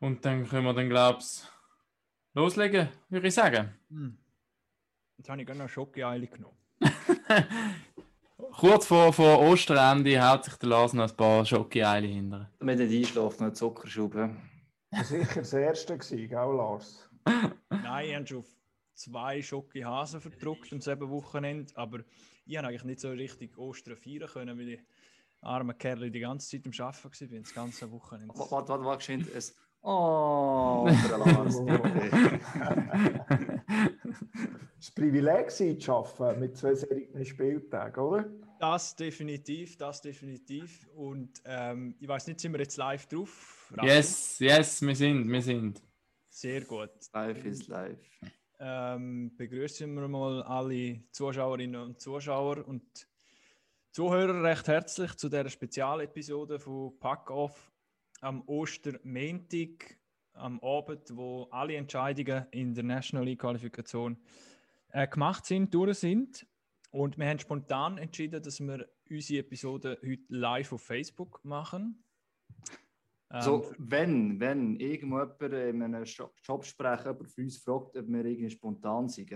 Und dann können wir dann, glaube ich, loslegen, würde ich sagen. Hm. Jetzt habe ich gerade noch Schokoeile genommen. Kurz vor, vor Osterende haut sich der Lars noch ein paar Schokoeile hinter. Damit nicht einschlafen, noch Zuckerschub. ja. Das war sicher das erste, gewesen, gell, Lars? Nein, ich habe schon auf zwei Schokohasen verdruckt am selben Wochenende, aber ich habe eigentlich nicht so richtig Ostern feiern können, weil ich arme Kerl die ganze Zeit am Arbeiten war, das ganze Wochenende. Warte, warte, warte, warte, geschwind. Es Oh, der bitte. das Privileg sein, zu arbeiten mit zwei solchen Spieltagen, oder? Das definitiv, das definitiv. Und ähm, ich weiß nicht, sind wir jetzt live drauf? Raffi? Yes, yes, wir sind, wir sind. Sehr gut. Live ist live. Ähm, begrüßen wir mal alle Zuschauerinnen und Zuschauer und Zuhörer recht herzlich zu dieser Spezialepisode von Pack Off am Ostermontag, am Abend, wo alle Entscheidungen in der National League Qualifikation äh, gemacht sind, durch sind. Und wir haben spontan entschieden, dass wir unsere Episode heute live auf Facebook machen. Ähm, So, wenn, wenn irgendjemand in einem Jo- Jobsprecher von uns fragt, ob wir irgendwie spontan sind,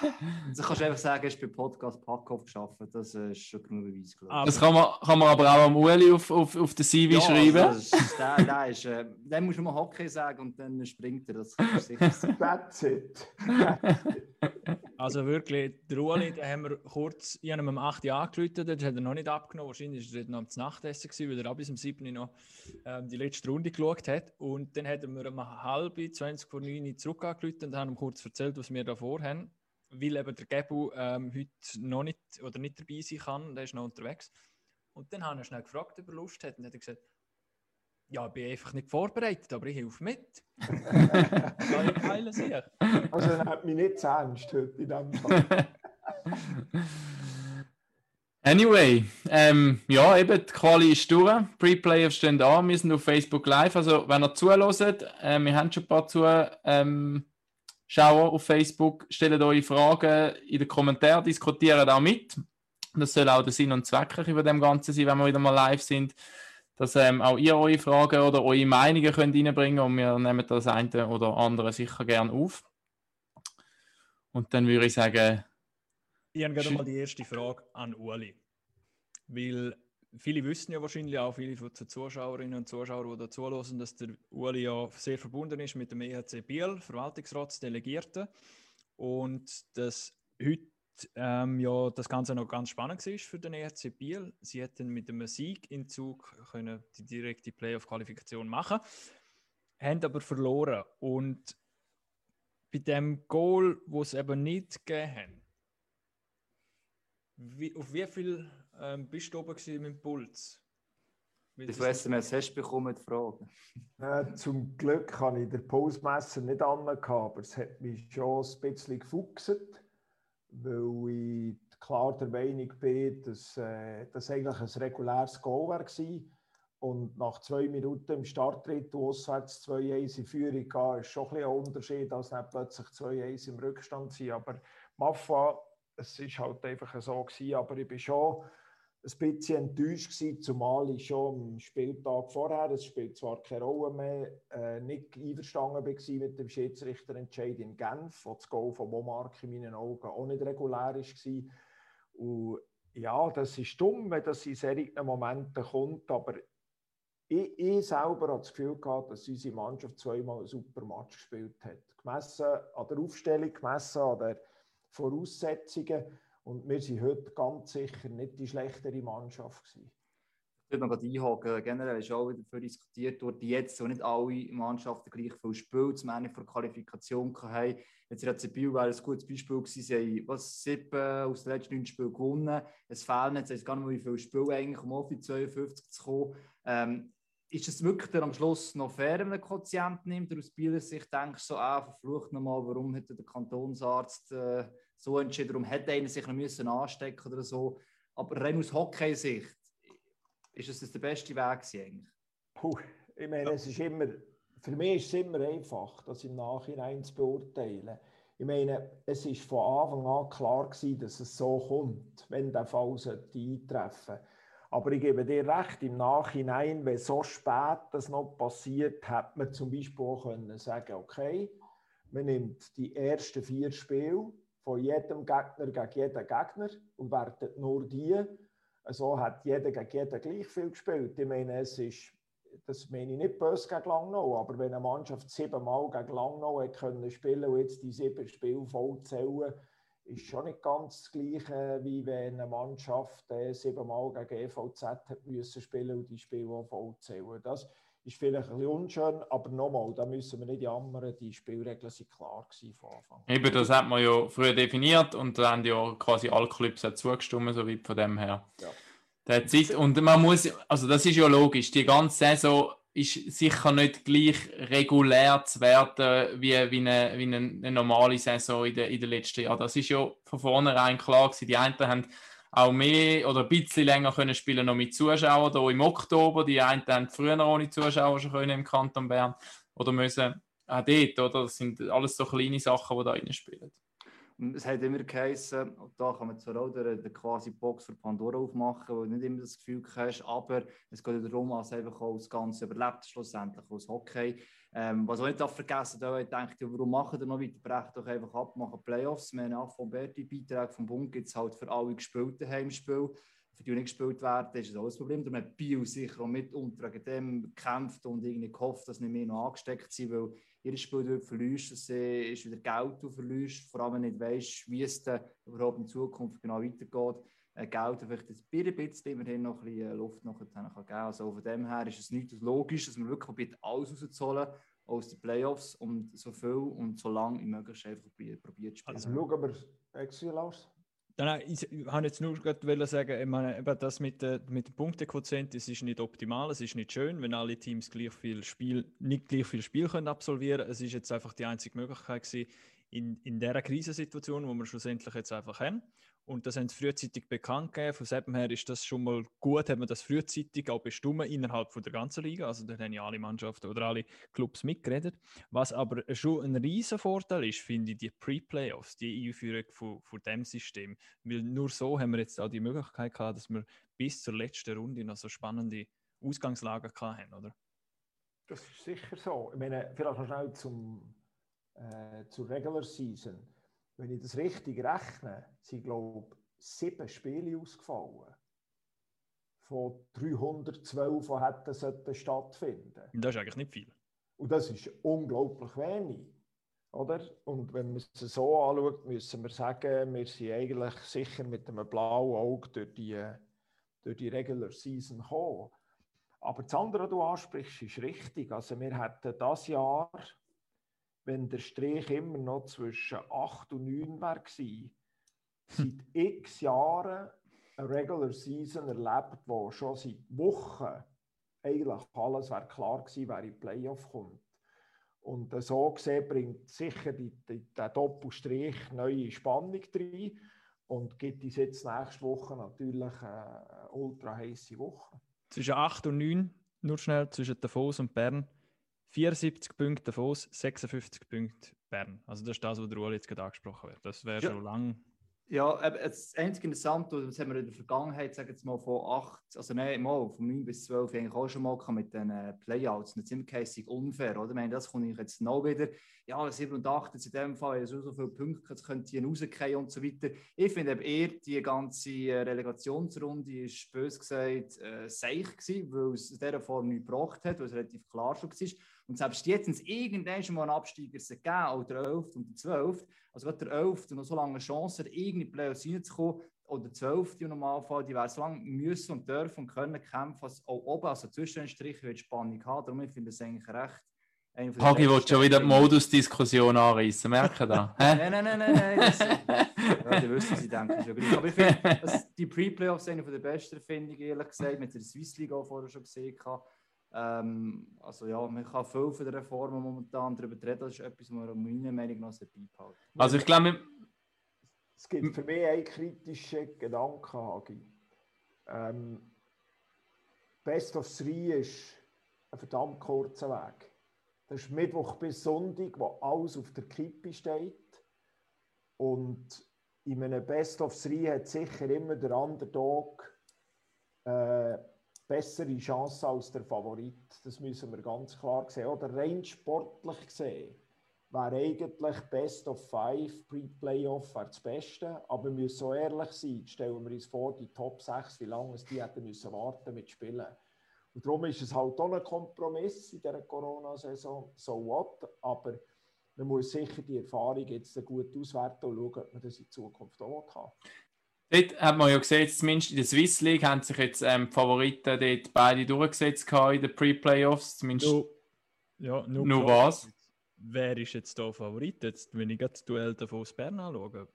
dann kannst du einfach sagen, hast bei Podcast Packoff geschafft. Das ist schon genug Beweis, glaube ich. Aber- Das kann man, kann man aber auch am Uli auf, auf, auf den CV Ja, schreiben. Also, das ist, der, der ist, äh, dann musst du mal Hockey sagen und dann springt er. Das kannst du sicher sagen. That's it. Also wirklich, der Ueli, den haben wir kurz, ich habe ihm um 8 Uhr angerufen, dort hat er noch nicht abgenommen, wahrscheinlich war er noch am Nachtessen, gewesen, weil er auch bis um 7 Uhr noch ähm, die letzte Runde geschaut hat. Und dann hat er mir um halb, 20 vor 9 Uhr zurück angerufen und haben ihm kurz erzählt, was wir da vorhaben, weil eben der Gebu ähm, heute noch nicht oder nicht dabei sein kann, der ist noch unterwegs. Und dann habe ich schnell gefragt, ob er Lust hat und hat er gesagt, ja, ich bin einfach nicht vorbereitet, aber ich helfe mit. ja, ich teile sich. Also, er hat mich nicht zu ernst heute in diesem Fall. Anyway, ähm, ja, eben, die Quali ist durch. Pre-Playoffs stehen an. Wir sind auf Facebook Live. Also, wenn ihr zuhört, äh, wir haben schon ein paar Zuschauer ähm, Schauer auf Facebook. Stellt eure Fragen in den Kommentaren, diskutiert auch mit. Das soll auch der Sinn und Zweck über dem Ganzen sein, wenn wir wieder mal live sind. Dass ähm, auch ihr eure Fragen oder eure Meinungen könnt reinbringen und wir nehmen das eine oder andere sicher gerne auf. Und dann würde ich sagen, Ich habe gerade mal die erste Frage an Uli. Weil viele wissen ja wahrscheinlich auch, viele von den Zuschauerinnen und Zuschauern, die da zuhören, dass der Uli ja sehr verbunden ist mit dem EHC Biel, Verwaltungsratsdelegierten. Und dass heute ähm, ja das Ganze noch ganz spannend war für den EHC Biel. Sie hätten mit einem Sieg in Zug können die direkte Playoff-Qualifikation machen, haben aber verloren. Und bei dem Goal, wo es eben nicht gegeben haben, wie, auf wie viel ähm, bist du oben mit dem Puls? Weil Wie das SMS hast du bekommen, die Frage? Äh, zum Glück habe ich den Pulsmesser nicht an, aber es hat mich schon ein bisschen gefuchst, weil ich klar der Meinung bin, dass äh, das eigentlich ein reguläres Goal war. Und nach zwei Minuten im Starttritt auswärts 2-1 in Führung gehen, ist schon ein, ein Unterschied, als dann plötzlich 2-1 im Rückstand sein. Aber Maffa, es ist halt einfach so gewesen, aber ich bin schon ein bisschen enttäuscht gewesen, zumal ich schon am Spieltag vorher, es spielt zwar keine Rolle mehr, äh, nicht einverstanden war mit dem Schiedsrichterentscheid in Genf, wo das Goal von Momark in meinen Augen auch nicht regulär war. Und ja, das ist dumm, wenn das in solchen Momenten kommt, aber ich, ich selber habe das Gefühl gehabt, dass unsere Mannschaft zweimal einen super Match gespielt hat. Gemessen an der Aufstellung, gemessen an den Voraussetzungen. Und wir sind heute ganz sicher nicht die schlechtere Mannschaft gewesen. Ich würde noch einhaken. Generell ist auch wieder dafür diskutiert worden, jetzt so nicht alle Mannschaften gleich viel Spiel zum Ende der Qualifikation haben. Jetzt der CBU wäre ein gutes Beispiel gewesen. Sie haben was, sieben aus den letzten neun Spielen gewonnen. Es fehlen jetzt, gar nicht mehr, wie viele Spiele eigentlich, um auf die 52 zu kommen. Ähm, ist es wirklich dann am Schluss noch fair, wenn man einen Quotient nimmt? Oder aus Bieler Sicht denkst du so, ah, verflucht nochmal, warum hätte der Kantonsarzt äh, so entschieden, warum hätte einer sich noch müssen anstecken oder so. Aber rein aus Hockey-Sicht, ist es das der beste Weg eigentlich? Puh, ich meine, es ist immer, für mich ist es immer einfach, das im Nachhinein zu beurteilen. Ich meine, es ist von Anfang an klar gewesen, dass es so kommt, wenn der Fall sollte eintreffen Aber ich gebe dir recht, im Nachhinein, wenn so spät das noch passiert, hätte man zum Beispiel auch können sagen okay, man nimmt die ersten vier Spiele von jedem Gegner gegen jeden Gegner und wertet nur die. So hat jeder gegen jeden gleich viel gespielt. Ich meine, es ist, das meine ich nicht böse gegen Langnau, aber wenn eine Mannschaft siebenmal gegen Langnau hat können spielen und jetzt die sieben Spiele voll zählen, ist schon nicht ganz das Gleiche, wie wenn eine Mannschaft äh, siebenmal gegen EVZ hat müssen spielen und die Spiele auch voll zählen. Das ist vielleicht ein bisschen unschön, aber nochmal, da müssen wir nicht jammern, die Spielregeln sind klar von Anfang an. Eben, das hat man ja früher definiert und da haben ja quasi alle Clubs zugestimmt, so weit von dem her. Ja. Der Zeit, und man muss, also das ist ja logisch, die ganze Saison ist sicher nicht gleich regulär zu werden wie, wie, eine, wie eine, eine normale Saison in den, in den letzten Jahren. Das ist ja von vornherein klar gewesen. Die einen haben auch mehr oder ein bisschen länger können spielen noch mit Zuschauern hier im Oktober. Die einen haben früher ohne Zuschauer schon können im Kanton Bern oder müssen auch dort, oder? Das sind alles so kleine Sachen, die da reinspielen. Es hat immer geheißen, da kann man zwar auch der quasi Box für Pandora aufmachen, wo du nicht immer das Gefühl hast, aber es geht darum, dass einfach auch das Ganze überlebt, schlussendlich aus Hockey. Ähm, was auch nicht vergessen darf, ich denke, warum machen wir noch weiter? Brecht doch einfach ab, machen Playoffs. Wir haben auch von Berti Beiträge vom Bund gibt es halt für alle gespielten Heimspiele. Für die, die nicht gespielt werden, ist das auch das Problem. Darum hat Bio sicher auch mit unter dem gekämpft und irgendwie gehofft, dass nicht mehr noch angesteckt sind, weil jedes Spiel, du verlierst, das ist wieder Geld, du verlierst. Vor allem, wenn du nicht weißt, wie es dann überhaupt in Zukunft genau weitergeht. Äh, Geld vielleicht ein bisschen immerhin noch ein bisschen äh, Luft kann geben. Also von dem her ist es nicht logisch, dass man wirklich alles rauszuholen aus den Playoffs und so viel und so lange wie möglich einfach probiert zu spielen. Also schauen wir, Exil aus. Nein, ich, habe jetzt nur gerade sagen, ich meine, eben das mit, der, mit dem Punktequotient, das ist nicht optimal, es ist nicht schön, wenn alle Teams gleich viel Spiel, nicht gleich viel Spiel können absolvieren. Es ist jetzt einfach die einzige Möglichkeit gewesen, in, in dieser Krisensituation, wo wir schlussendlich jetzt einfach haben. Und das haben sie frühzeitig bekannt gegeben. Von dem her ist das schon mal gut, hat man das frühzeitig auch bestimmt innerhalb von der ganzen Liga. Also da haben ja alle Mannschaften oder alle Clubs mitgeredet. Was aber schon ein riesen Vorteil ist, finde ich, die Pre-Playoffs, die Einführung von, von dem System. Weil nur so haben wir jetzt auch die Möglichkeit gehabt, dass wir bis zur letzten Runde noch so spannende Ausgangslagen hatten, oder? Das ist sicher so. Ich meine, vielleicht noch schnell zum, äh, zur Regular Season wenn ich das richtig rechne, sind, glaube ich, sieben Spiele ausgefallen. Von 312, die hätten sollten stattfinden. Das ist eigentlich nicht viel. Und das ist unglaublich wenig. Oder? Und wenn man es so anschaut, müssen wir sagen, wir sind eigentlich sicher mit einem blauen Auge durch die, durch die Regular Season gekommen. Aber das andere, was du ansprichst, ist richtig. Also wir hätten das Jahr wenn der Strich immer noch zwischen 8 und 9 war, seit x Jahren eine Regular Season erlebt, wo schon seit Wochen eigentlich alles wäre klar gewesen, wer in die Playoff kommt. Und so gesehen bringt sicher die, die, der Doppelstrich neue Spannung rein und gibt uns jetzt nächste Woche natürlich eine ultra heiße Woche. Zwischen 8 und 9, nur schnell zwischen Davos und Bern. 74 Punkte Davos, 56 Punkte Bern. Also das ist das, was der Ueli jetzt gerade angesprochen wird. Das wäre ja. schon lang. Ja, das einzige Interessante, das haben wir in der Vergangenheit, sagen wir mal, von 8, also nein, mal von 9 bis 12 eigentlich auch schon mal mit den äh, Playouts. Und das ist immer unfair, oder? Ich meine, das kommt jetzt noch wieder. Ja, 7 und 8, jetzt in dem Fall, so, so viele Punkte, jetzt könnt ihr rausgehen und so weiter. Ich finde eben eher, die ganze äh, Relegationsrunde ist bös gesagt äh, seich gewesen, weil es in dieser Form nicht gebracht hat, weil es relativ klar schon war. Und selbst jetzt, irgendwann schon mal einen Absteiger gegeben auch der 11. und der 12., also gerade der 11. noch so lange Chance hat, irgendwie Playoffs reinzukommen, oder der 12. im Normalfall, die werden so lange müssen und dürfen und können kämpfen, als auch oben, also zwischen den Strichen, wird Spannung haben. Darum finde ich es eigentlich recht. Hagi will schon wieder die Modus-Diskussion anreißen, merken da? nein, nein, nein, nein, nein. Das, ja, die wissen sie, denke ich schon. Aber ich finde, die Pre-Playoffs sind eine der besten, finde ich, ehrlich gesagt, mit der Swiss League auch vorher schon gesehen. Habe. Ähm, also ja, man kann viel von der Reformen momentan darüber reden. Das ist etwas, was man meiner Meinung nach beibehalten Also ich glaube... Es gibt für mich einen kritischen Gedanken, Hagi. Ähm, Best of Three ist ein verdammt kurzer Weg. Das ist Mittwoch bis Sonntag, wo alles auf der Kippe steht. Und in einem Best of Three hat sicher immer der Underdog äh, bessere Chance als der Favorit. Das müssen wir ganz klar sehen. Oder rein sportlich gesehen wäre eigentlich Best of Five, Pre-Playoff das Beste. Aber wir müssen auch ehrlich sein, stellen wir uns vor, die Top 6, wie lange es die hätten müssen warten mit Spielen. Und darum ist es halt auch ein Kompromiss in dieser Corona-Saison, so what. Aber man muss sicher die Erfahrung jetzt gut auswerten und schauen, ob man das in Zukunft auch haben Dort hat man ja gesehen, zumindest in der Swiss League haben sich jetzt ähm, die Favoriten dort beide durchgesetzt in den Pre-Playoffs. Zumindest no, ja, nur, nur was? Wer ist jetzt da Favorit? Jetzt, wenn ich das Duell davon aus Bern anschaue.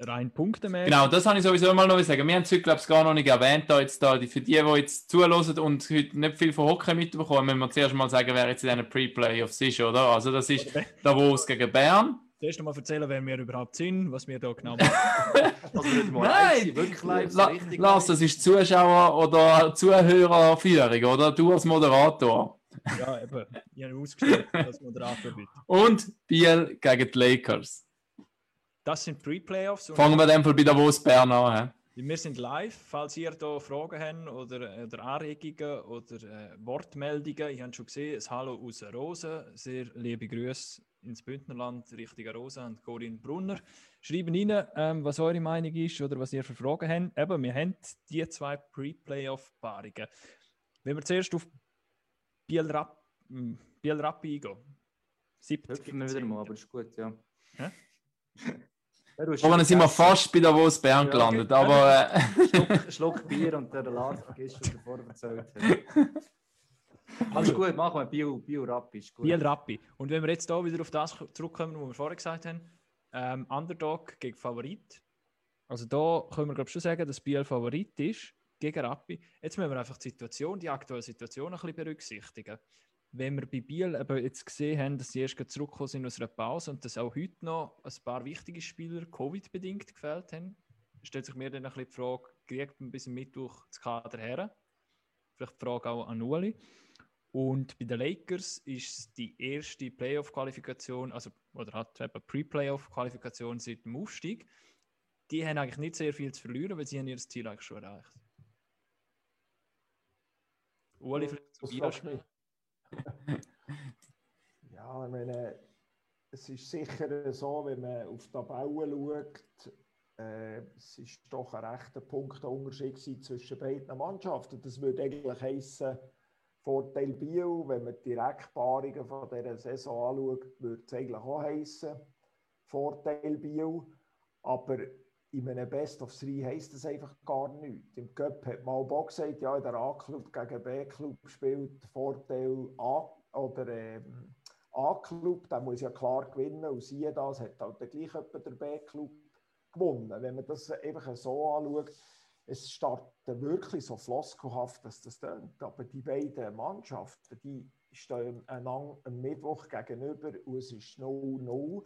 Rein Punkte mehr. Genau, das habe ich sowieso mal noch sagen. Wir haben es heute, glaube ich, gar noch nicht erwähnt. Da jetzt da, für die, die jetzt zuhören und heute nicht viel von Hockey mitbekommen, müssen wir zuerst mal sagen, wer jetzt in diesen Pre-Playoffs ist, oder? Also, das ist Davos gegen Bern. Zuerst noch mal erzählen, wer wir überhaupt sind, was wir da genau machen. also nicht mal Nein, wirklich live, La Lars, das ist Zuschauer- oder Zuhörerführung, oder? Du als Moderator. Ja, eben. Ich habe ausgestellt als Moderator. Bitte. Und Biel gegen die Lakers. Das sind Pre-Playoffs. Fangen wir dann bei Davos Bern an. He? Wir sind live. Falls ihr da Fragen habt oder, oder Anregungen oder äh, Wortmeldungen, ich habe schon gesehen, ein Hallo aus Rosen. Sehr liebe Grüße ins Bündnerland, Richtung Rosa und Corinne Brunner. Schreiben rein, ähm, was eure Meinung ist oder was ihr für Fragen habt. Eben, wir haben die zwei Pre-Playoff-Paarungen. Wenn wir zuerst auf Biel, Rapp, hm, Biel Rappi eingehen. Hüpfen wir wieder mal, aber ist gut, ja. ja? Vorhin sind wir fast bei der Wos Bern gelandet, ja, aber... Äh... Schluck, Schluck, Bier und der Lars vergisst, was er vorher erzählt hat. Alles gut, machen wir Bio, Bio Rappi. Ist gut. Biel Rappi. Und wenn wir jetzt hier wieder auf das zurückkommen, was wir vorher gesagt haben, ähm, Underdog gegen Favorit. Also da können wir glaube schon sagen, dass Biel Favorit ist gegen Rappi. Jetzt müssen wir einfach die Situation, die aktuelle Situation ein bisschen berücksichtigen. Wenn wir bei Biel eben jetzt gesehen haben, dass sie erst zurückgekommen sind aus einer Pause und dass auch heute noch ein paar wichtige Spieler Covid-bedingt gefällt haben, stellt sich mir dann ein bisschen die Frage, kriegt man bis Mittwoch das Kader her? Vielleicht die Frage auch an Uli. Und bei den Lakers ist die erste Playoff-Qualifikation, also oder hat eben Pre-Playoff-Qualifikation seit dem Aufstieg. Die haben eigentlich nicht sehr viel zu verlieren, weil sie haben ihr Ziel eigentlich schon erreicht. Uli, vielleicht zu dir. ja, ich meine, es ist sicher so, wenn man auf die Tabelle schaut, äh, es ist doch ein rechter Punktunterschied zwischen beiden Mannschaften. Das würde eigentlich heißen, Vorteil Bio, wenn man die Direktpaarungen von dieser Saison anschaut, würde es eigentlich auch heißen, Vorteil Bio. Aber in einem Best of Three heisst das einfach gar nichts. Im Cup hat mal Bock gesagt, ja, der A-Club gegen B-Club spielt Vorteil A oder ähm, A-Club, der muss ja klar gewinnen und siehe das, hat halt gleich etwa der B-Club gewonnen. Wenn man das einfach so anschaut, es startet wirklich so floskelhaft, dass das tönt. Aber die beiden Mannschaften, die stehen einander am Mittwoch gegenüber und es ist 0-0.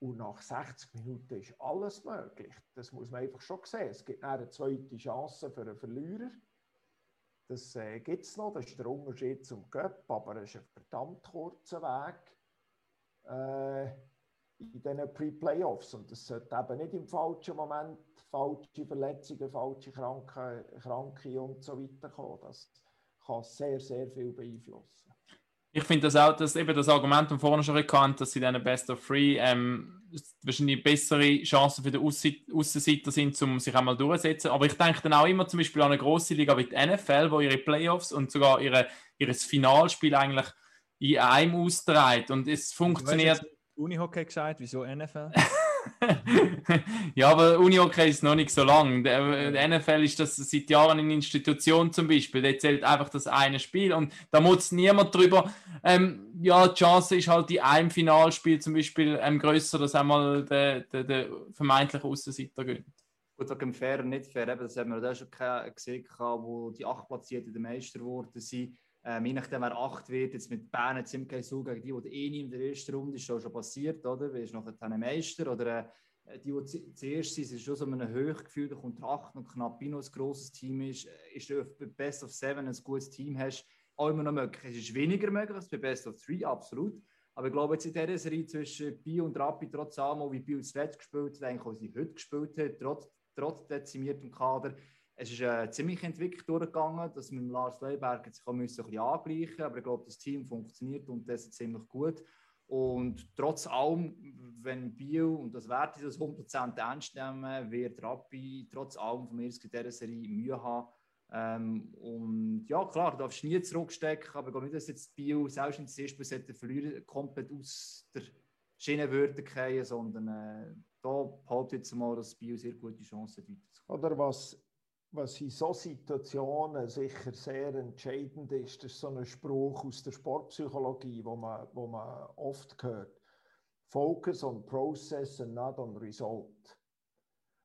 Und nach 60 Minuten ist alles möglich. Das muss man einfach schon sehen. Es gibt eine zweite Chance für einen Verlierer. Das äh, gibt es noch. Das ist der Unterschied zum Cup, aber es ist ein verdammt kurzer Weg äh, in diesen Pre-Playoffs. Und es sollte eben nicht im falschen Moment falsche Verletzungen, falsche Kranke, Kranke und so weiter kommen. Das kann sehr, sehr viel beeinflussen. Ich finde das auch, dass eben das Argument von vorne schon erkannt, dass sie dann Best of Three ähm, wahrscheinlich bessere Chancen für die Außenseiter sind, um sich einmal durchzusetzen. Aber ich denke dann auch immer zum Beispiel an eine grosse Liga wie die NFL, wo ihre Playoffs und sogar ihre, ihr Finalspiel eigentlich in einem austreibt. Und es funktioniert. Du hast Unihockey gesagt, wieso NFL? ja, aber Unihockey ist noch nicht so lang. Der, der, NFL ist das seit Jahren eine Institution zum Beispiel. Der zählt einfach das eine Spiel und da muss niemand drüber. Ähm, ja, die Chance ist halt in einem Finalspiel zum Beispiel ähm, größer, dass einmal der, der, der vermeintliche Außenseiter gönnt. Gut, wegen fair und nicht fair, das haben wir da schon gesehen, wo die acht Platzierten der Meister geworden sind. Ähm, je nachdem, wer acht wird, jetzt mit Bern jetzt im so gegen die, die eh nicht in der ersten Runde ist, schon, passiert, oder? Wer ist noch ein Meister? Oder äh, die, die zuerst sind, ist schon so ein Höchgefühl, da kommt acht und knapp ein grosses Team ist, äh, ist bei Best of Seven ein gutes Team hast, auch immer noch möglich. Es ist weniger möglich als bei Best of Three, absolut. Aber ich glaube, jetzt in dieser Serie zwischen Bio und Rappi, trotz allem, wie Bio zuletzt gespielt hat, eigentlich auch sie heute gespielt hat, trotz, trotz dezimiertem Kader, es ist eine ziemliche Entwicklung durchgegangen, dass mit Lars Leiberger sich ein bisschen angleichen. Aber ich glaube, das Team funktioniert und das ist ziemlich gut. Und trotz allem, wenn Bio, und das ich das 100% ernst nehmen, wird Rappi trotz allem von mir in dieser Serie Mühe haben. Ähm, und ja, klar, du darfst nie zurückstecken, aber ich glaube nicht, dass jetzt Bio, selbst wenn es erst hätte verlieren, komplett aus der Schiene würde fallen, sondern äh, da behaupte ich jetzt mal, dass Bio sehr gute Chancen hat, weiterzukommen. Oder was was in solchen Situationen sicher sehr entscheidend ist, ist so ein Spruch aus der Sportpsychologie, wo man, wo man oft hört. Focus on process and not on result.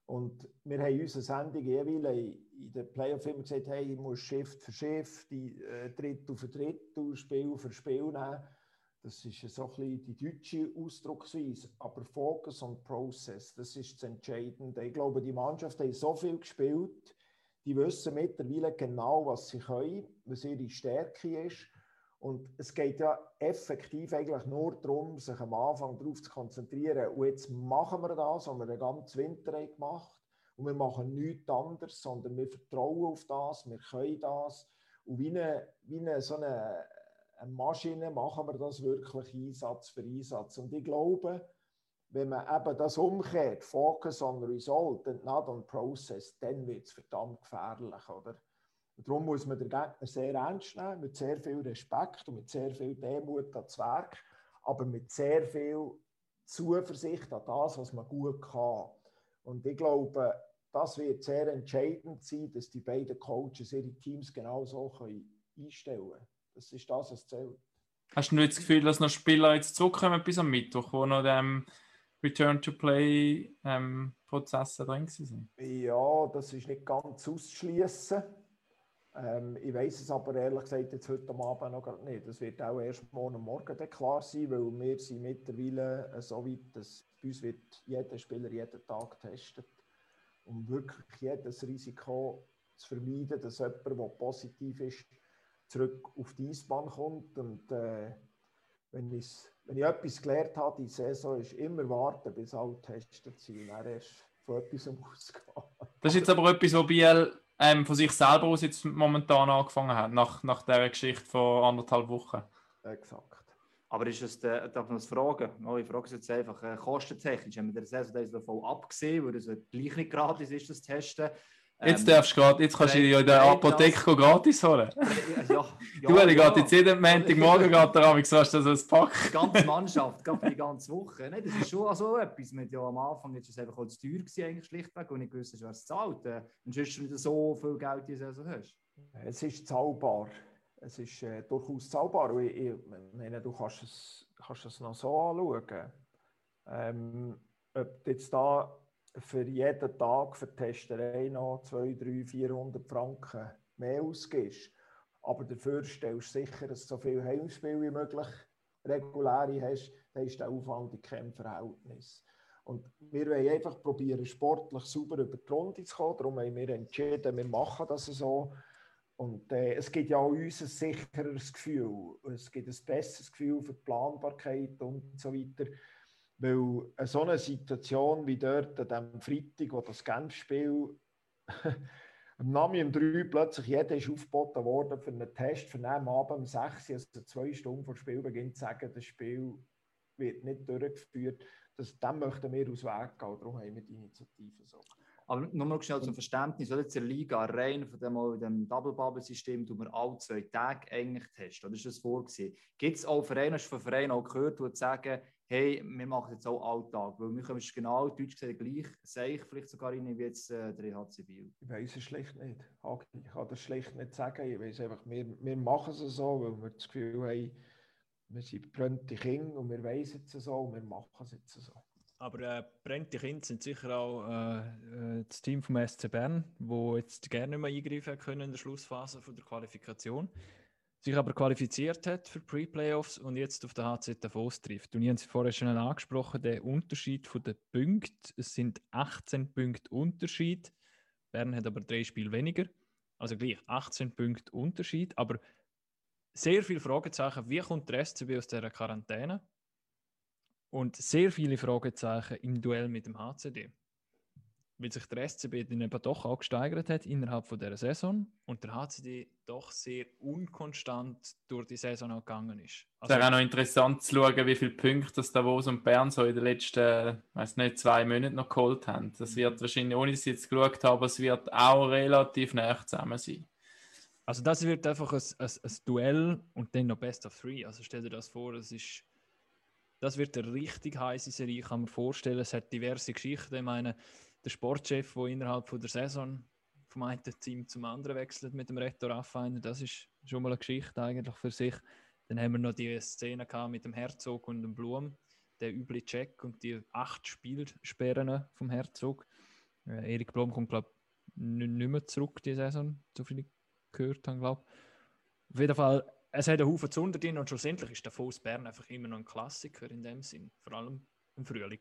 Und wir haben in unserer Sendung jeweils in den Playoff immer gesagt, hey, ich muss Shift für Shift, die Drittel für Drittel, Spiel für Spiel nehmen. Das ist so ein bisschen die deutsche Ausdrucksweise. Aber Focus on Process, das ist das Entscheidende. Ich glaube, die Mannschaft hat so viel gespielt, die wissen mittlerweile genau, was sie können, was ihre Stärke ist. Und es geht ja effektiv eigentlich nur darum, sich am Anfang darauf zu konzentrieren. Und jetzt machen wir das, was wir den ganzen Winter haben gemacht Und wir machen nichts anderes, sondern wir vertrauen auf das, wir können das. Und wie eine, wie eine, so eine, eine Maschine machen wir das wirklich Einsatz für Einsatz. Und ich glaube, wenn man eben das umkehrt, Focus on Result and not on Process, dann wird es verdammt gefährlich. Oder? Darum muss man den Gegner sehr ernst nehmen, mit sehr viel Respekt und mit sehr viel Demut ans Werk, aber mit sehr viel Zuversicht an das, was man gut kann. Und ich glaube, das wird sehr entscheidend sein, dass die beiden Coaches ihre Teams genau so einstellen können. Das ist das, was zählt. Hast du nur das Gefühl, dass noch Spieler jetzt zurückkommen bis am Mittwoch, wo noch dem Return-to-Play-Prozesse ähm, drin sind? Ja, das ist nicht ganz auszuschließen. Ähm, ich weiß es aber ehrlich gesagt jetzt heute Abend noch nicht. Das wird auch erst morgen Morgen klar sein, weil wir sind mittlerweile so weit, dass bei uns wird jeder Spieler jeden Tag getestet, um wirklich jedes Risiko zu vermeiden, dass jemand, der positiv ist, zurück auf die Eisbahn kommt. Und äh, wenn ich wenn ich etwas gelernt habe, die Saison ist immer warten, bis alle getestet sind und dann erst von etwas ausgehen. Das ist jetzt aber etwas, was Biel ähm, von sich selber aus jetzt momentan angefangen hat, nach, nach dieser Geschichte von anderthalb Wochen. Exakt. Aber ist es, äh, darf man das fragen? Oh, ich frage es jetzt einfach, äh, kostentechnisch, haben wir der Saison davon abgesehen, weil es gleich nicht gratis ist, das Testen. Jetzt ähm, darfst du gerade, jetzt kannst du dir in der Apotheke gratis holen. Ja, ja, du, ja, geht jetzt jeden Montagmorgen geht der Amix, hast du so ein Pack. Die ganze Mannschaft, gerade die ganze Woche. Ne? Das ist schon so etwas. Mit, ja, am Anfang war es einfach auch zu teuer gewesen, eigentlich schlichtweg, und ich wusste, wer es zahlt. Äh, und sonst du nicht so viel Geld in der Saison hast. Es ist zahlbar. Es ist äh, durchaus zahlbar. Ich, ich meine, du kannst es, kannst es noch so anschauen. Ähm, ob jetzt da für jeden Tag für die Testerei noch 200, 300, 400 Franken mehr ausgibst. Aber dafür stellst du sicher, dass du so viele Heimspiele wie möglich reguläre hast, dann ist der Aufwand in keinem Verhältnis. Und wir wollen einfach probieren, sportlich sauber über die Runde zu kommen. Darum haben wir entschieden, wir machen das so. Und äh, es gibt ja auch uns ein sicheres Gefühl. Es gibt ein besseres Gefühl für die Planbarkeit und so weiter. Weil so eine Situation wie dort an diesem Freitag, wo das Genf-Spiel am Nami um drei plötzlich jeder ist aufgeboten worden für einen Test, für am Abend um sechs, also zwei Stunden vor Spielbeginn zu sagen, das Spiel wird nicht durchgeführt. Das, dem möchten wir aus Weg gehen, darum haben wir die Initiative so. Aber nur noch schnell zum Verständnis, oder? Der Liga rein von dem, dem Double-Bubble-System tun wir alle zwei Tage eigentlich testen. Oder ist das vorgesehen? Gibt es auch Vereine, hast du von Vereinen auch gehört, die sagen, hey, wir machen jetzt auch Alltag, weil wir können es genau, deutsch gesagt, gleich, sehe ich vielleicht sogar rein wie jetzt äh, der EHC Biel. Ich weiß es schlicht nicht. Ich kann das schlicht nicht sagen. Ich weiß einfach, wir, wir machen es so, weil wir das Gefühl haben, wir sind brennende Kinder und wir wissen es so und wir machen es jetzt so. Aber äh, brennende Kinder sind sicher auch äh, äh das Team vom SC Bern, wo jetzt gerne nicht mehr eingreifen können in der Schlussphase von der Qualifikation, sich aber qualifiziert hat für Pre-Playoffs und jetzt auf der HZ Davos trifft. Und ich habe es vorher schon angesprochen, der Unterschied von den Punkten, es sind 18 Punkte Unterschied. Bern hat aber drei Spiele weniger, also gleich 18 Punkte Unterschied, aber sehr viele Fragezeichen, wie kommt der SCB aus dieser Quarantäne? Und sehr viele Fragezeichen im Duell mit dem HCD. Weil sich der SCB dann eben doch auch gesteigert hat innerhalb von der Saison und der HCD doch sehr unkonstant durch die Saison auch gegangen ist. Also, es wäre auch noch interessant zu schauen, wie viele Punkte das Davos und Bern so in den letzten, weiß nicht, zwei Monaten noch geholt haben. Das wird wahrscheinlich, ohne dass ich jetzt geschaut habe, es wird auch relativ nah zusammen sein. Also das wird einfach ein, ein, ein Duell und dann noch Best of Three. Also stell dir das vor, das ist das wird eine richtig heiße Serie, kann man vorstellen. Es hat diverse Geschichten. Ich meine, der Sportchef, der innerhalb von der Saison vom einen Team zum anderen wechselt mit dem Reto Raffiner, das ist schon mal eine Geschichte eigentlich für sich. Dann haben wir noch die Szene mit dem Herzog und dem Blum, der üble Check und die acht Spielsperren vom Herzog. Äh, Erik Blum kommt, glaube ich, nicht mehr zurück die Saison, so viel ich gehört habe, glaube ich. Auf jeden Fall es hat einen Haufen Zunder drin und schlussendlich ist der Fuß Bern einfach immer noch ein Klassiker in dem Sinn, vor allem im Frühling.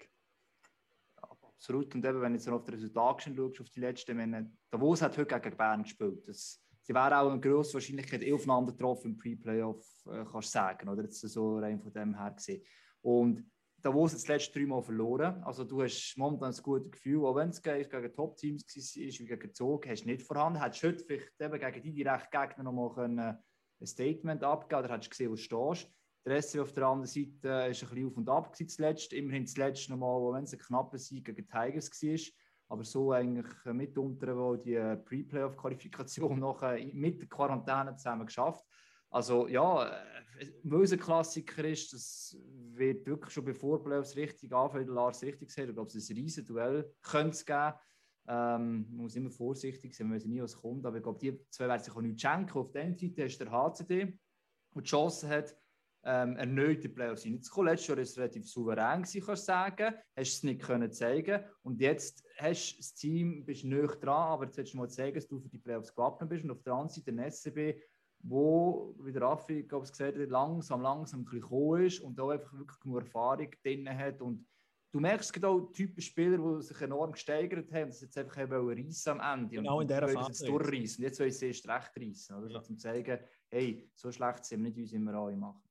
Absolut. Und eben, wenn du jetzt auf das Resultat schaust, auf die letzten, wenn Davos hat heute gegen Bern gespielt. Das, sie wären auch eine grosse Wahrscheinlichkeit eh aufeinander getroffen im Pre-Playoff, äh, kannst du sagen, oder? Jetzt so rein von dem her gesehen. Und Davos hat das letzte dreimal verloren. Also du hast momentan ein gutes Gefühl, auch wenn es gegen Top-Teams war, wie gegen Zug, hast du nicht vorhanden. Hättest du heute vielleicht eben gegen die direkten Gegner noch mal können, ein Statement abgegeben, oder hast du gesehen, wo du stehst. Der SC auf der anderen Seite war ein bisschen auf und ab zuletzt. Immerhin zuletzt nochmal, wenn es ein knapper Sieg gegen Tigers war. Aber so eigentlich mitunter, wo die Pre-Playoff-Qualifikation noch mit der Quarantäne zusammen geschafft. Also ja, weil es ein Klassiker ist, das wird wirklich schon bevor Playoffs richtig anfangen, Lars richtig gesagt, ich glaube, es ist ein riesen Duell könnte geben. Ähm, man muss immer vorsichtig sein, man weiß nie, was kommt. Aber ich glaube, die zwei werden sich auch nicht schenken. Auf der einen Seite ist der HCD, der die Chance hat, ähm, erneut die Playoffs reinzukommen. Letztes Jahr war es relativ souverän, gewesen, kannst du sagen. Hast es nicht können zeigen Und jetzt hast du das Team, bist du nicht dran, aber jetzt willst du mal zeigen, dass du für die Playoffs gewappnet bist. Und auf der anderen Seite der SCB, wo, wie der Raffi glaube ich, gesagt hat, langsam, langsam ein bisschen gekommen ist und da einfach wirklich genug Erfahrung drin hat und du merkst genau Typen Spieler, die sich enorm gesteigert haben, dass jetzt einfach eben reissen am Ende. Genau in dieser Phase. Jetzt durchreissen. Jetzt wollen sie erst recht reissen. Oder? Ja. Um zu zeigen, hey, so schlecht sind wir nicht, wie sie immer alle machen.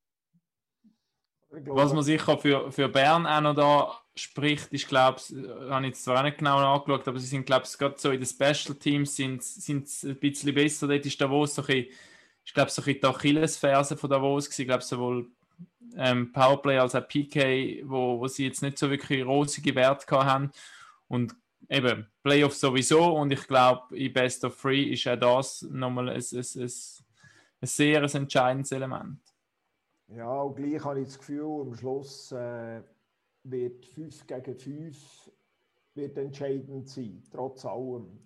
Was man sicher für, für Bern auch noch da spricht, ist, glaube ich, habe ich jetzt zwar nicht genau angeschaut, aber sie sind, glaube ich, gerade so in den Special Teams sind, sind ein bisschen besser. Dort ist Davos so ein bisschen, ich glaube, so ein bisschen die Achillesferse von Davos gewesen. Ich glaube, sowohl ähm, Powerplay als auch PK, wo, wo sie jetzt nicht so wirklich rosige Werte haben. Und eben Playoffs sowieso. Und ich glaube, in Best of Three ist auch das nochmal ein, ein, ein, ein sehr entscheidendes Element. Ja, und gleich habe ich das Gefühl, am Schluss äh, wird 5 gegen 5 wird entscheidend sein, trotz allem.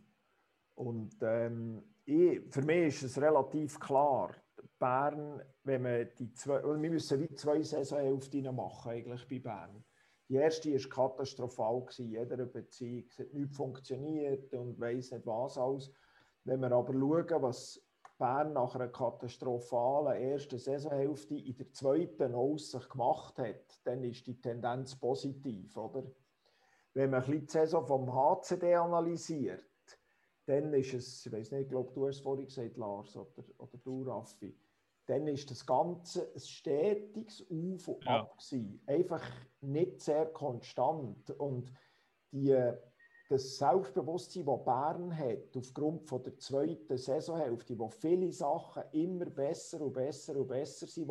Und ähm, ich, für mich ist es relativ klar, Bern, wenn man die zwei, wir müssen wie zwei Saisonhälften machen eigentlich bei Bern. Die erste war katastrophal, gewesen, jeder Beziehung. Es hat nicht funktioniert und weiß nicht was alles. Wenn wir aber schauen, was Bern nach einer katastrophalen ersten Saisonhälfte in der zweiten aus sich gemacht hat, dann ist die Tendenz positiv, oder? Wenn man ein bisschen die Saison vom HCD analysiert, dann ist es, ich weiß nicht, ich glaube, du hast es vorhin gesagt, Lars, oder, oder du, Raffi, dann ist das Ganze ein stetiges Auf und ja. Ab gewesen. Einfach nicht sehr konstant. Und die, das Selbstbewusstsein, das Bern hat, aufgrund von der zweiten Saisonhälfte, wo viele Sachen immer besser und besser und besser sind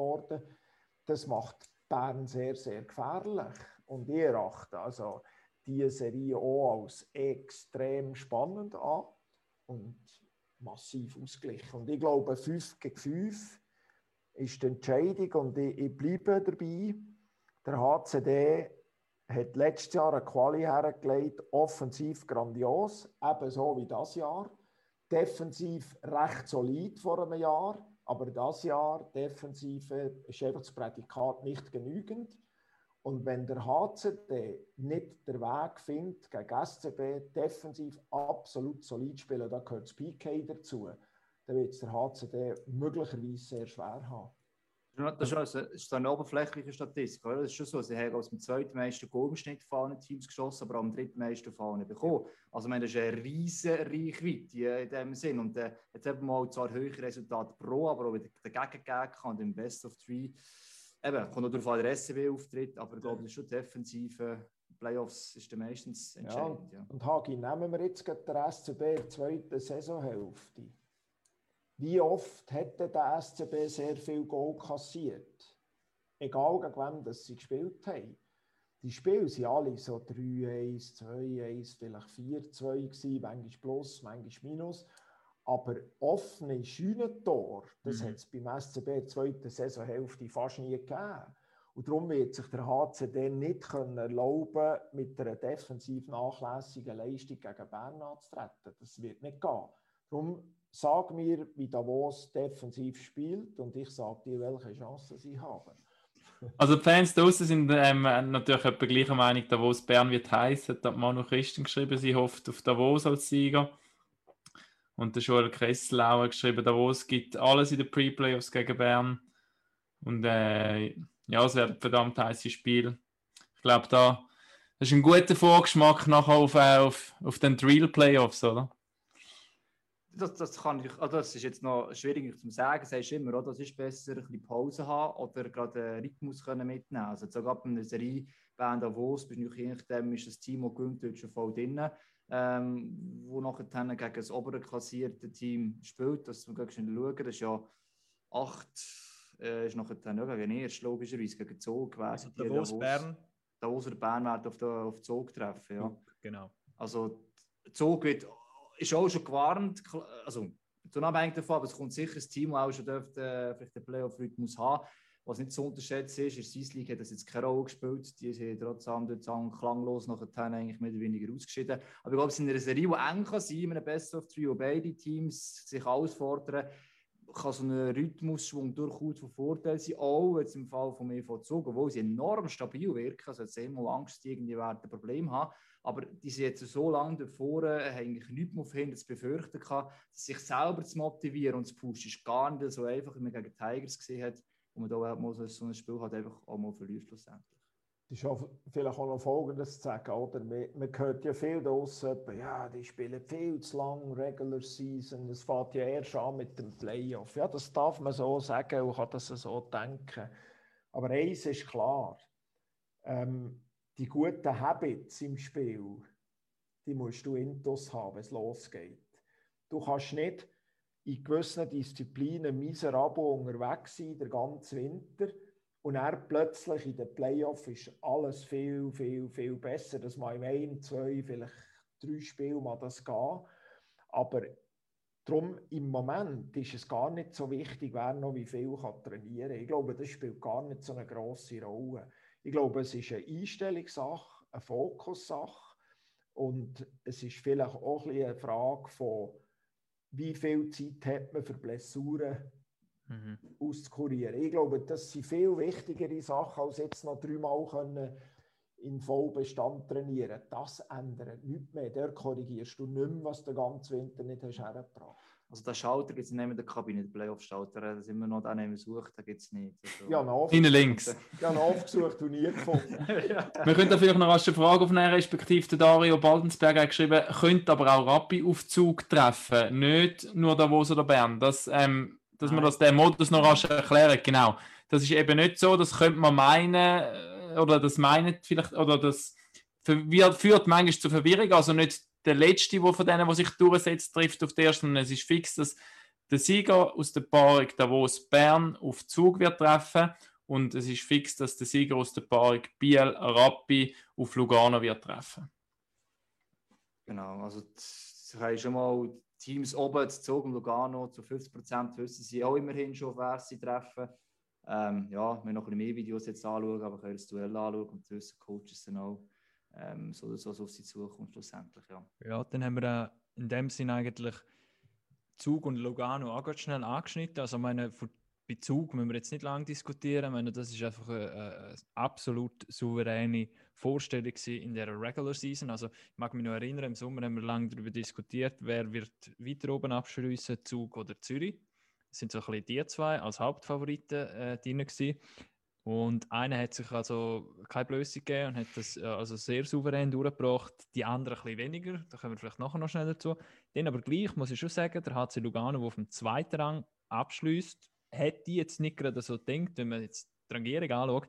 das macht Bern sehr, sehr gefährlich. Und ich erachte also diese Serie auch als extrem spannend an und massiv ausgeglichen. Und ich glaube, 5 gegen 5 ist die Entscheidung und ich, ich bleibe dabei. Der HCD hat letztes Jahr eine Quali hergelegt, offensiv grandios, ebenso wie das Jahr. Defensiv recht solid vor einem Jahr, aber das Jahr defensiv ist einfach das Prädikat nicht genügend. Und wenn der HCD nicht den Weg findet, gegen SCB defensiv absolut solid spielen, da gehört das PK dazu, dann wird es der HCD möglicherweise sehr schwer haben. Das ist, also, das ist eine oberflächliche Statistik. Oder? Das ist schon so. Sie haben aus dem zweitmeisten Goalschnitt von Teams geschossen, aber am drittmeisten von bekommen. Also, meine, das ist eine riesige Reichweite in dem Sinn. Und äh, jetzt haben wir mal zwar höhere Resultate pro, aber auch wieder dagegen gehen kann, im Best of Three. Eben, kommt auch darauf an, der SCB auftritt, aber ich glaube, das ist schon defensive Playoffs ist meistens Ja, entscheidend. Ja. und Hagi, nehmen wir jetzt gerade den SCB in der zweiten Saisonhälfte. Wie oft hätte der SCB sehr viel Goal kassiert? Egal gegen wen das sie gespielt haben. Die Spiele waren alle so 3-1, 2-1, vielleicht 4-2 gewesen, manchmal plus, manchmal minus. Aber offene Scheunentor, das Mhm. hat es beim SCB in der zweiten Saisonhälfte fast nie gegeben. Und darum wird sich der HCD nicht können erlauben mit einer defensiv nachlässigen Leistung gegen Bern anzutreten. Das wird nicht gehen. Darum sag mir, wie Davos defensiv spielt und ich sage dir, welche Chancen sie haben. Also die Fans draußen sind ähm, natürlich etwa gleicher Meinung, Davos Bern wird heiß. Hat Manu Christen geschrieben, sie hofft auf Davos als Sieger. Und der Joel hat geschrieben, Davos gibt alles in den Pre-Playoffs gegen Bern. Und äh, ja, es wird ein verdammt heißes Spiel. Ich glaube, da ist ein guter Vorgeschmack nachher auf, äh, auf, auf den Real Playoffs, oder? Das, das, kann ich, also das ist jetzt noch schwierig zu sagen. Das heißt immer, oder? es ist besser, ein bisschen Pause haben oder gerade einen Rhythmus können mitnehmen Also sogar bei einer Serie Band Davos, bist du je nachdem, ist das Team, das gewinnt, dort schon voll drin. Ähm, wo nachher dann gegen das obere klassierte Team spielt, das schnell schauen, das ist ja 8, äh, ist nachher dann ja gegen erst logischerweise gegen Zug gewesen. Also Die Davos, Bern. Davos oder Bern werden auf, der, auf Zug treffen, ja. Genau. Also, Zug wird, ist auch schon gewarnt, also unabhängig davon, aber es kommt sicher ein Team, das auch schon dürfte, äh, vielleicht den Playoff-Rhythmus haben. Was nicht zu unterschätzen ist, der Swiss League hat das jetzt keine Rolle gespielt. Die sind trotzdem dort klanglos nachher eigentlich mehr oder weniger ausgeschieden. Aber ich glaube, es ist in einer Serie, die eng kann sein, in einem Best of Three, wo beide Teams sich ausfordern, kann so ein Rhythmusschwung durchaus von Vorteil sein. Auch jetzt im Fall von EV Zug, obwohl sie enorm stabil wirken, also jetzt immer Angst, irgendwie werden ein Problem haben. Aber die sind jetzt so lange davor, äh, haben eigentlich nichts mehr vorhin zu befürchten gehabt, sich selber zu motivieren und zu pushen, ist gar nicht so einfach, wie man gegen Tigers gesehen hat, wo man da halt mal so, ein Spiel halt einfach auch mal verliert schlussendlich. Es ist auch vielleicht auch noch Folgendes zu sagen, oder? Man, hört ja viel draussen, ja, die spielen viel zu lang Regular Season, es fängt ja erst an mit dem Playoff. Ja, das darf man so sagen und kann das so denken. Aber eins ist klar, ähm, die guten Habits im Spiel, die musst du intus haben, wenn es losgeht. Du kannst nicht in gewissen Disziplinen miserabel unterwegs sein, den ganzen Winter, und dann plötzlich in den Playoffs ist alles viel, viel, viel besser. Das mal im ein, zwei, vielleicht drei Spielen mal das gehen. Aber darum im Moment ist es gar nicht so wichtig, wer noch wie viel kann trainieren kann. Ich glaube, das spielt gar nicht so eine grosse Rolle. Ich glaube, es ist eine Einstellungssache, eine Fokussache. Und es ist vielleicht auch ein eine Frage von, wie viel Zeit hat man für Blessuren Mhm. auszukurieren. Ich glaube, das sind viel wichtigere Sachen, als jetzt noch dreimal können in Vollbestand trainieren. Das ändert nichts mehr. Der korrigierst du nicht mehr, was du den ganzen Winter nicht hast hergebracht. Also der Schalter gibt es nicht in der Kabine, der Playoff-Schalter, da sind wir noch den, den man sucht, den gibt es nicht. Also, Ja, noch Innen links. ja, noch oft gesucht und nie gefunden. Wir können vielleicht noch rasch eine Frage aufnehmen, respektive der Dario Baldensberg hat geschrieben, könnte aber auch Rappi auf Zug treffen, nicht nur Davos oder Bern. Das, ähm, dass man das den Modus noch rasch erklären, genau. Das ist eben nicht so, das könnte man meinen, äh, oder das meint vielleicht, oder das führt manchmal zu Verwirrung, also nicht der Letzte, der von denen, der sich durchsetzt, trifft auf den ersten, es ist fix, dass der Sieger aus der Paarung Davos Bern auf Zug wird treffen und es ist fix, dass der Sieger aus der Paarung Biel Rappi auf Lugano wird treffen. Genau, also das haben schon mal Teams oben, zu Zug und Lugano, zu 50 Prozent wissen sie auch immerhin schon, wer sie treffen. Ähm, ja, wir noch ein bisschen mehr Videos jetzt anschauen, aber können das Duell anschauen und wissen Coaches dann auch, ähm, so so was auf sie zukommt schlussendlich, ja. Ja, dann haben wir äh, in dem Sinn eigentlich Zug und Lugano auch ganz schnell angeschnitten. Also, meine, von- bei Zug müssen wir jetzt nicht lange diskutieren. Ich meine, das ist einfach eine, eine, absolut souveräne Vorstellung in der Regular Season. Also, ich mag mich noch erinnern, im Sommer haben wir lange darüber diskutiert, wer wird weiter oben abschließen, Zug oder Zürich. Das sind so ein bisschen die zwei als Hauptfavoriten äh, drin gewesen. Und einer hat sich also keine Blöße gegeben und hat das äh, also sehr souverän durchgebracht. Die anderen ein bisschen weniger, da kommen wir vielleicht nachher noch schnell dazu. Dann aber gleich muss ich schon sagen, der HC Lugano, der auf dem zweiten Rang abschließt, hätte ich jetzt nicht gerade so gedacht, wenn man jetzt die Rangierung anschaut.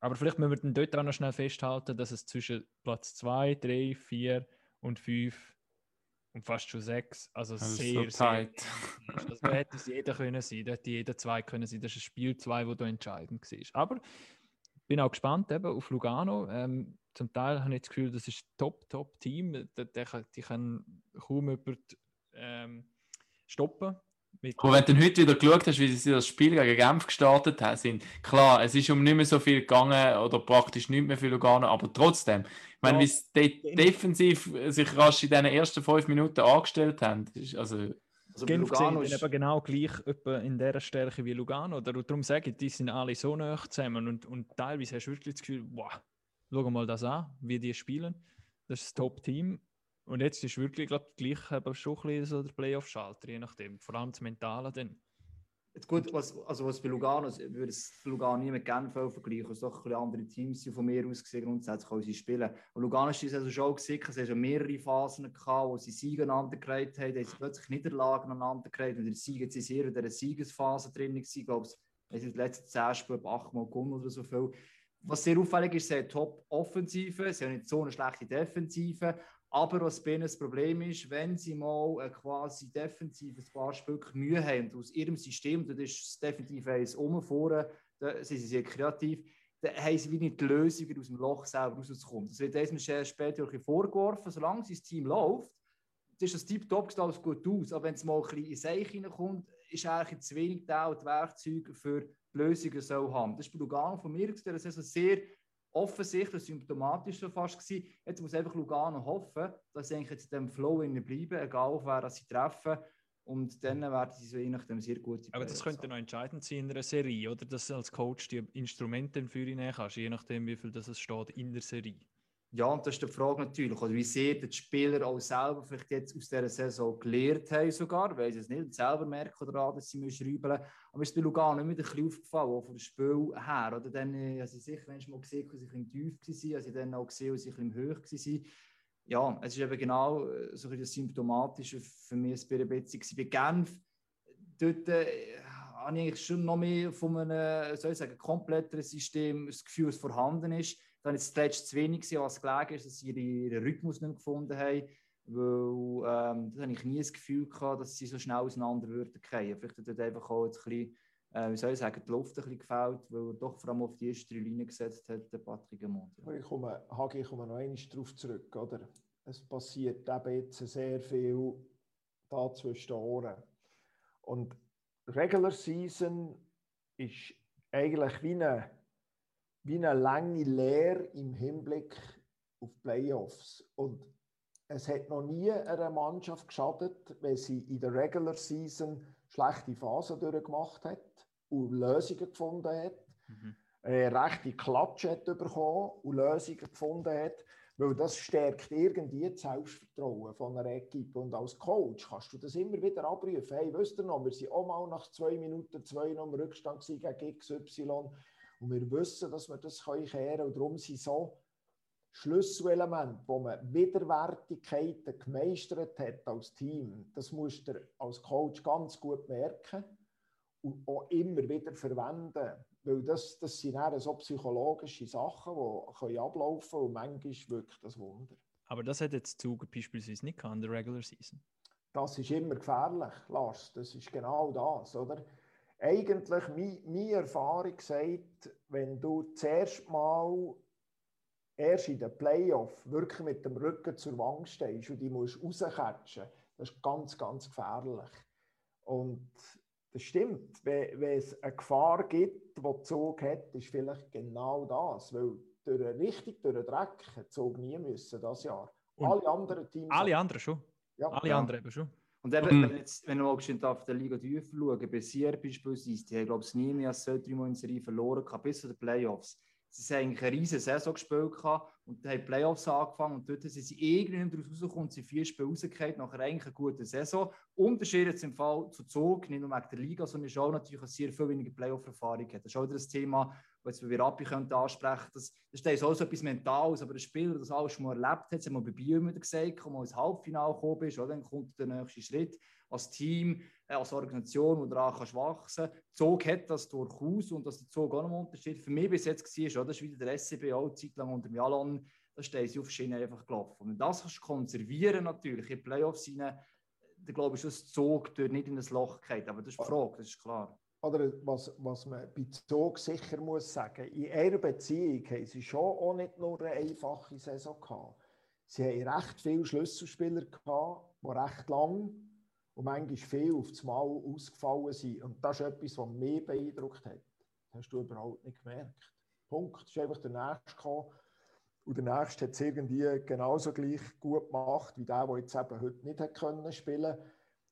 Aber vielleicht müssen wir dann dort auch noch schnell festhalten, dass es zwischen Platz 2, 3, 4 und 5 und fast schon 6, also sehr, so sehr. Also da hätte es jeder können sein, da hätte jeder zwei können sein. Das ist ein Spiel 2, wo da entscheidend war. Aber ich bin auch gespannt eben auf Lugano. Ähm, zum Teil habe ich das Gefühl, das ist ein top, top Team. Die, die, die können kaum jemand ähm, stoppen. Mit Aber wenn du dann heute wieder geschaut hast, wie sie das Spiel gegen Genf gestartet haben, klar, es ist um nicht mehr so viel gegangen oder praktisch nicht mehr für Lugano, aber trotzdem, ich meine, Ja. wie sie de defensiv sich rasch in den ersten fünf Minuten angestellt haben, ist also Also Genf Lugano ist, eben genau gleich in dieser Stärke wie Lugano. Oder darum sage ich, die sind alle so nah zusammen und, und teilweise hast du wirklich das Gefühl, wow, schau mal das an, wie die spielen. Das ist das Top-Team. Und jetzt ist wirklich, glaube ich, gleich eben schon ein bisschen so der Playoff-Schalter, je nachdem. Vor allem das Mentale dann. Jetzt gut, was, also was bei Lugano, ich würde es Lugano nie mit Genf vergleichen, es doch ein bisschen andere Teams von mir aus gesehen grundsätzlich können sie spielen. Und Lugano ist also schon gesehen, es haben mehrere Phasen gehabt, wo sie Siege aneinander gereiht haben, haben sie plötzlich Niederlagen aneinander gereiht und der Siege sind sie eher in dieser Siegesphase drin ich glaube, es sind die letzten zehn Spiele achtmal gewonnen oder so viel. Was sehr auffällig ist, sie haben Top-Offensive, sie haben nicht so eine schlechte Defensive, aber was bei ihnen das Problem ist, wenn sie mal äh, quasi defensiv ein paar Stück Mühe haben aus ihrem System, das ist das definitiv eins um vorne, da sind sie sehr kreativ, dann haben sie wie nicht die Lösung, aus dem Loch selber rauszukommen. Das wird sehr später ein vorgeworfen, solange sein Team läuft, ist das tiptop, alles gut aus, aber wenn es mal ein bisschen in Seich hineinkommt, ist eigentlich zu wenig da die Werkzeuge für die Lösungen so haben. Das ist Lugano von mir gesehen, das ist also sehr offensichtlich symptomatisch schon fast gewesen. Jetzt muss einfach Lugano hoffen, dass sie eigentlich jetzt in dem Flow bleiben, egal auf wer sie treffen. Und dann werden sie so je nachdem sehr gute Aber das könnte noch entscheidend sein in einer Serie, oder? Dass du als Coach die Instrumente für ihn kannst, je nachdem, wie viel das es steht in der Serie. Ja, und das ist die Frage natürlich, oder wie sehr die Spieler auch selber vielleicht jetzt aus dieser Saison gelernt haben sogar, weil sie es nicht selber merken oder dass sie müssen schreiben Aber ist bei Lugano wieder ein bisschen aufgefallen, auch vom Spiel her. Oder dann, äh, also sicher, wenn ich mal gesehen dass sie ein bisschen tief waren, also ich dann auch gesehen, dass sie ein bisschen höher waren. Ja, es ist eben genau äh, so ein bisschen das Symptomatische für mich der Beziehung. Bei Genf, dort äh, habe ich schon noch mehr von einem, soll ich sagen, kompletteren System das Gefühl, das vorhanden ist. Dann ist es zuletzt zu wenig, gewesen, was gelegen ist, dass sie ihren, Rhythmus nicht gefunden haben. Weil ähm, das habe ich nie das Gefühl gehabt, dass sie so schnell auseinander würden fallen. Vielleicht hat dort einfach auch jetzt ein bisschen, äh, wie soll ich sagen, die Luft ein bisschen gefällt, weil er doch vor allem auf die erste Linie gesetzt hat, der Patrick Amont. Ja. Ich komme, Hagi, ich komme noch einmal darauf zurück. Oder? Es passiert eben jetzt sehr viel da zwischen den Ohren. Und Regular Season ist eigentlich wie eine, wie eine lange Lehre im Hinblick auf Playoffs. Und es hat noch nie einer Mannschaft geschadet, wenn sie in der Regular Season schlechte Phasen durchgemacht hat und Lösungen gefunden hat äh, rechte Klatsche hat bekommen und Lösungen gefunden hat, weil das stärkt irgendwie das Selbstvertrauen von einer Equipe. Und als Coach kannst du das immer wieder abrufen. Hey, wisst ihr noch, wir sind auch mal nach zwei Minuten zwei noch im Rückstand gegen XY und wir wissen, dass wir das können kehren und darum sind so Schlüsselelemente, wo man Widerwärtigkeiten gemeistert hat als Team, das musst du als Coach ganz gut merken und auch immer wieder verwenden. Weil das, das sind eher so psychologische Sachen, die können ablaufen können und manchmal wirkt das Wunder. Aber das hat jetzt Zug beispielsweise nicht in der Regular Season. Das ist immer gefährlich, Lars. Das ist genau das, oder? Eigentlich, meine, meine Erfahrung sagt, wenn du zuerst mal erst in den Playoff wirklich mit dem Rücken zur Wand stehst und die musst rauscatchen, das ist ganz, ganz gefährlich. Und das stimmt. Wenn, wenn es eine Gefahr gibt, die Zug hat, ist vielleicht genau das. Weil durch richtig durch den Dreck hat Zug nie müssen das Jahr. Und alle anderen Teams. Alle anderen schon. ja, Alle Ja. anderen eben schon. Und eben, Mhm. wenn, jetzt, wenn mal geschwind auf der Liga tiefer schauen, bei Sier beispielsweise, die haben, glaube ich, nie mehr als so dreimal in Serie verloren gehabt, bis zu den Playoffs. Sie haben eine riesige Saison gespielt gehabt Und haben die Playoffs angefangen und dort sind sie irgendwie daraus rausgekommen sind vier Spiele rausgefallen, nachher eigentlich eine gute Saison. Unterschied jetzt im Fall zu Zug, nicht nur wegen der Liga, sondern ist auch natürlich eine sehr viel weniger Playoff-Erfahrung hat. Das ist auch wieder das Thema, das wir Rappi könnte ansprechen das, das ist auch so etwas Mentales, aber ein Spieler, das alles schon mal erlebt hat, das haben wir bei Bio immer gesagt, wenn man ins Halbfinale gekommen bist, oder, dann kommt der nächste Schritt als Team, äh, als Organisation, wo daran kannst wachsen kannst. Zog hat das durchaus und dass der Zog auch noch einen Unterschied für mich bis jetzt war, das ist wieder der SCB auch Zeit lang unter Jalon, da stehen sie auf Schiene einfach gelaufen. Und wenn das kannst du konservieren natürlich in Playoffs hinein, dann glaube ich, dass Zog dort nicht in ein Loch geht. Aber das ist die Frage, das ist klar. Oder was, was man bei Zug sicher muss sagen, in ihrer Beziehung haben sie schon auch nicht nur eine einfache Saison gehabt. Sie haben recht viele Schlüsselspieler gehabt, die recht lang und manchmal viel auf das Mal ausgefallen sind. Und das ist etwas, was mich beeindruckt hat. Das hast du überhaupt nicht gemerkt. Punkt. Es ist einfach der Nächste gekommen. Und der Nächste hat es irgendwie genauso gleich gut gemacht, wie der, der jetzt eben heute nicht spielen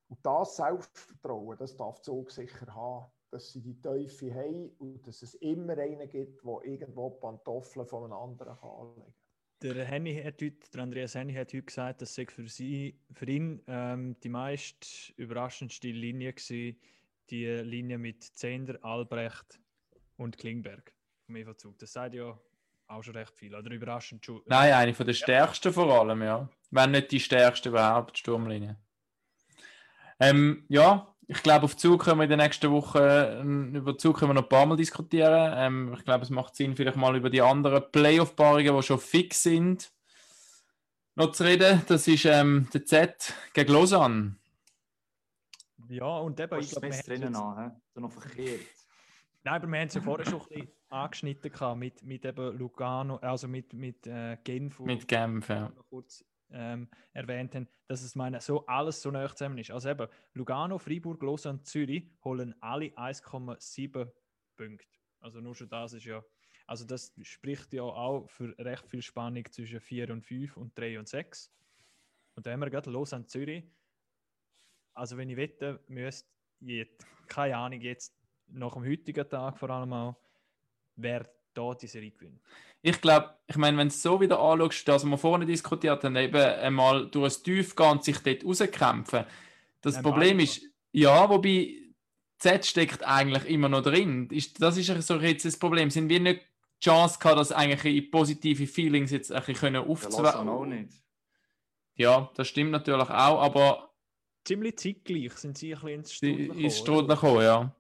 Und das Selbstvertrauen, das darf Zug sicher haben dass sie die Teufel haben und dass es immer einen gibt, der irgendwo Pantoffeln von einem anderen kann anlegen kann. Der, Henny hat heute, der Andreas Henny hat heute gesagt, dass für, sie, für ihn ähm, die meist überraschendste Linie war, die Linie mit Zender, Albrecht und Klingberg vom EV-Zug. Das sagt ja auch schon recht viel, oder überraschend schon. Nein, eine von der stärksten vor allem, ja. Wenn nicht die stärkste überhaupt, die Sturmlinie. Ähm, ja, ich glaube, auf Zug können wir in den nächsten Wochen, ähm, über Zug können wir noch ein paar Mal diskutieren. Ähm, ich glaube, es macht Sinn, vielleicht mal über die anderen Playoff-Paarungen, die schon fix sind, noch zu reden. Das ist ähm, der Z gegen Lausanne. Ja, und eben, ich glaube, wir drinnen an, he? noch verkehrt. Nein, aber wir haben es ja vorher schon ein bisschen angeschnitten gehabt mit, mit eben Lugano, also mit, mit äh, Genf. Mit Genf, ja. Kurz ähm, erwähnt haben, dass es meine, so alles so nah zusammen ist. Also eben, Lugano, Freiburg, Lausanne, Zürich holen alle 1,7 Punkte. Also nur schon das ist ja, also das spricht ja auch für recht viel Spannung zwischen 4 und 5 und 3 und 6. Und da haben wir gerade Lausanne, Zürich. Also wenn ich wette, müsste keine Ahnung, jetzt nach dem heutigen Tag vor allem auch, wer da die Serie gewinnt. Ich glaube, ich meine, wenn du es so wieder anschaust, dass wir vorne diskutiert haben, eben einmal durch ein Tief gehen und sich dort rauskämpfen. Das Nein, Problem ist, ja, wobei Z steckt eigentlich immer noch drin. Ist, das ist so jetzt das Problem. Sind wir nicht die Chance gehabt, dass eigentlich positive Feelings jetzt ein bisschen nicht. Ja, das stimmt natürlich auch, aber ziemlich zeitgleich sind sie ein bisschen ins Strudel gekommen. Ins Strudel gekommen, ja.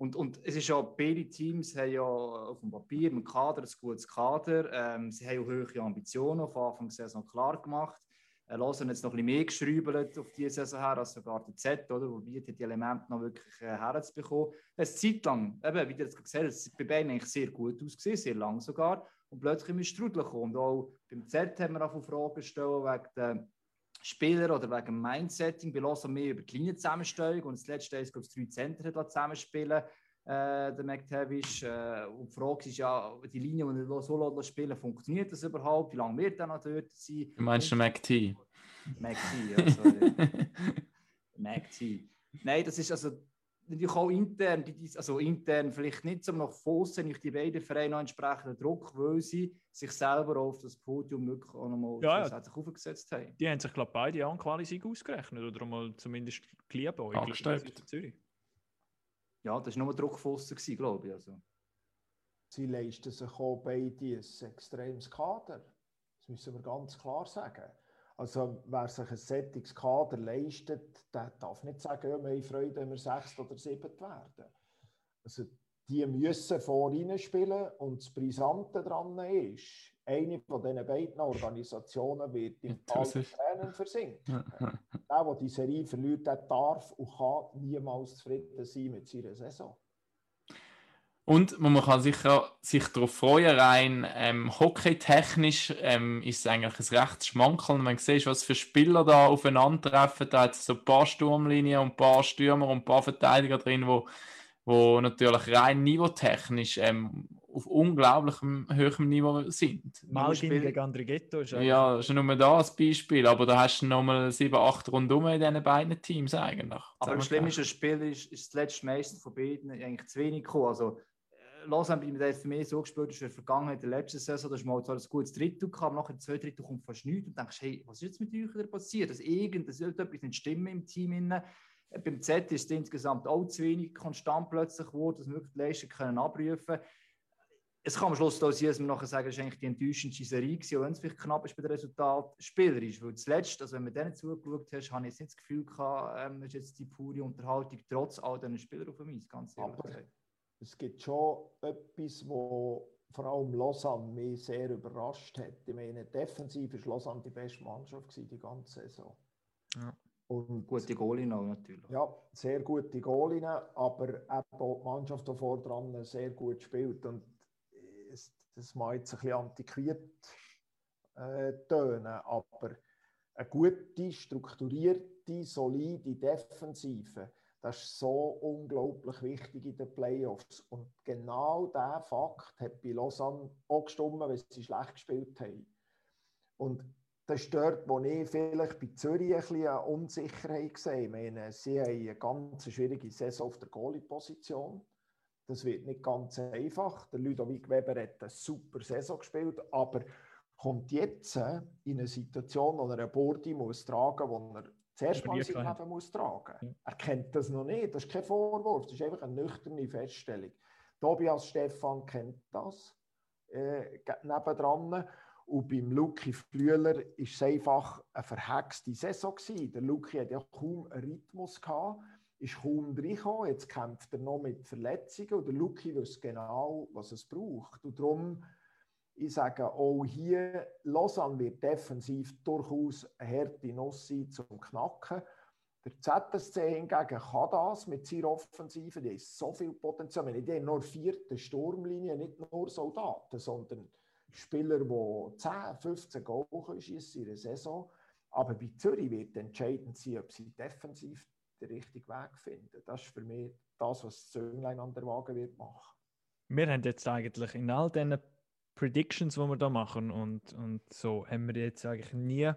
Und, und es ist ja, beide Teams haben ja auf dem Papier, im Kader, ein gutes Kader. Ähm, sie haben auch hohe Ambitionen auf Anfang der Saison klar gemacht. Äh, Lausanne jetzt noch ein bisschen mehr geschrübelt auf diese Saison her als sogar der Z, oder? Wobei die Elemente noch wirklich äh, herzubekommen. Es Zeit lang, eben, wie du jetzt gesagt hast, es bei beiden eigentlich sehr gut ausgesehen, sehr lang sogar. Und plötzlich ist Strudel gekommen. Und auch beim Z haben wir auch Fragen gestellt wegen der Spieler oder wegen dem Mindsetting. Bei Lausanne mehr über die Linienzusammenstellung und das letzte ist, glaube ich, drei hat zusammenspielen äh, der McTavish. Äh, und die Frage ist ja, die Linie, die er so spielen funktioniert das überhaupt? Wie lange wird er noch dort sein? Du meinst den McT? McT, ja, sorry. McT. Nein, das ist also natürlich auch intern, also intern vielleicht nicht so nach außen, nicht die beiden Vereine noch entsprechenden Druck, weil sie sich selber auf das Podium wirklich auch nochmal ja, ja. aufgesetzt haben. Die haben sich, glaube ich, beide an quali ausgerechnet oder mal zumindest geliebäugelt. Angestrebt. Zürich. Ja, das war nur Druck von außen, glaube ich. Also. Sie leisten sich auch beide ein extremes Kader. Das müssen wir ganz klar sagen. Also wer sich ein sättiges Kader leistet, der darf nicht sagen, ja, wir haben Freude, wenn wir sechst oder siebent werden. Also die müssen vorne spielen und das Brisante daran ist, eine von diesen beiden Organisationen wird im kalten Tränen versinken. der, der die Serie verliert, der darf und kann niemals zufrieden sein mit seiner Saison. Und man kann sicher sich darauf freuen, rein ähm, hockeytechnisch ähm, ist es eigentlich ein rechtes Schmankerl. Man sieht, was für Spieler da aufeinandertreffen. Da hat es so ein paar Sturmlinien und ein paar Stürmer und ein paar Verteidiger drin, wo, wo natürlich rein niveautechnisch ähm, auf unglaublichem hohem Niveau sind. Malgin gegen Andrighetto ist Ja, das ist nur da als Beispiel, aber da hast du nochmal 7, 8 Rundum in diesen beiden Teams eigentlich. Aber das Schlimme ist, das Spiel ist, ist das letzte meistens von beiden eigentlich zu wenig gekommen. Also Lausanne bei mir für mich so gespielt ist, in der Vergangenheit, der letzten Saison, dass zwar ein gutes Drittel kam, nachher zwei Drittel kommt fast nichts und denkst, hey, was ist jetzt mit euch wieder passiert? Dass irgendetwas nicht stimmen im Team. Innen. Beim Z ist es insgesamt auch zu wenig konstant plötzlich geworden, dass wir wirklich die Leistung können abrufen können. Es kann am Schluss auch sein, dass wir nachher sagen, es war eigentlich die enttäuschendste Serie gewesen, wenn es vielleicht knapp ist bei dem Resultat spielerisch. Weil zuletzt, also wenn du denen zugeschaut hast, habe ich jetzt nicht das Gefühl gehabt, ähm, ist jetzt die pure Unterhaltung trotz all diesen Spielern auf dem Eis, ganz ehrlich Aber es gibt schon etwas, wo vor allem Lausanne mich sehr überrascht hat. Ich meine, defensiv war Lausanne die beste Mannschaft die ganze Saison. Ja. Und, gute Goalien auch natürlich. Ja, sehr gute Goalien, aber auch die Mannschaft, die vor dran sehr gut spielt. Und das mag jetzt ein bisschen antiquiert äh, tönen, aber eine gute, strukturierte, solide Defensive, das ist so unglaublich wichtig in den Playoffs. Und genau dieser Fakt hat bei Lausanne auch gestimmt, weil sie schlecht gespielt haben. Und das ist dort, wo ich vielleicht bei Zürich ein bisschen Unsicherheit sehe. Ich meine, sie haben eine ganz schwierige Saison auf der Goalie-Position. Das wird nicht ganz einfach. Der Ludovic Weber hat eine super Saison gespielt, aber kommt jetzt äh, in eine Situation, wo er eine Bordi muss tragen er zuerst mal sein Leben muss tragen muss. Ja. Er kennt das noch nicht. Das ist kein Vorwurf. Das ist einfach eine nüchterne Feststellung. Tobias Stefan kennt das äh, nebendran. Und beim Luki Flüeler war es einfach eine verhexte Saison. Gewesen. Der Luki hat ja kaum einen Rhythmus gehabt, ist kaum reingekommen. Jetzt kämpft er noch mit Verletzungen und der Luki weiß genau, was es braucht. Und darum, ich sage auch hier, Lausanne wird defensiv durchaus eine harte Nuss sein zum Knacken. Der ZSC hingegen kann das mit seiner Offensive, die ist so viel Potenzial. Die haben nur vierte Sturmlinie, nicht nur Soldaten, sondern Spieler, die 10, 15 Goal schießen in einer Saison. Aber bei Zürich wird entscheidend sein, ob sie defensiv den richtigen Weg finden. Das ist für mich das, was Zönglein an der Waage wird machen. Wir haben jetzt eigentlich in all diesen Predictions, die wir da machen und, und so, haben wir jetzt eigentlich nie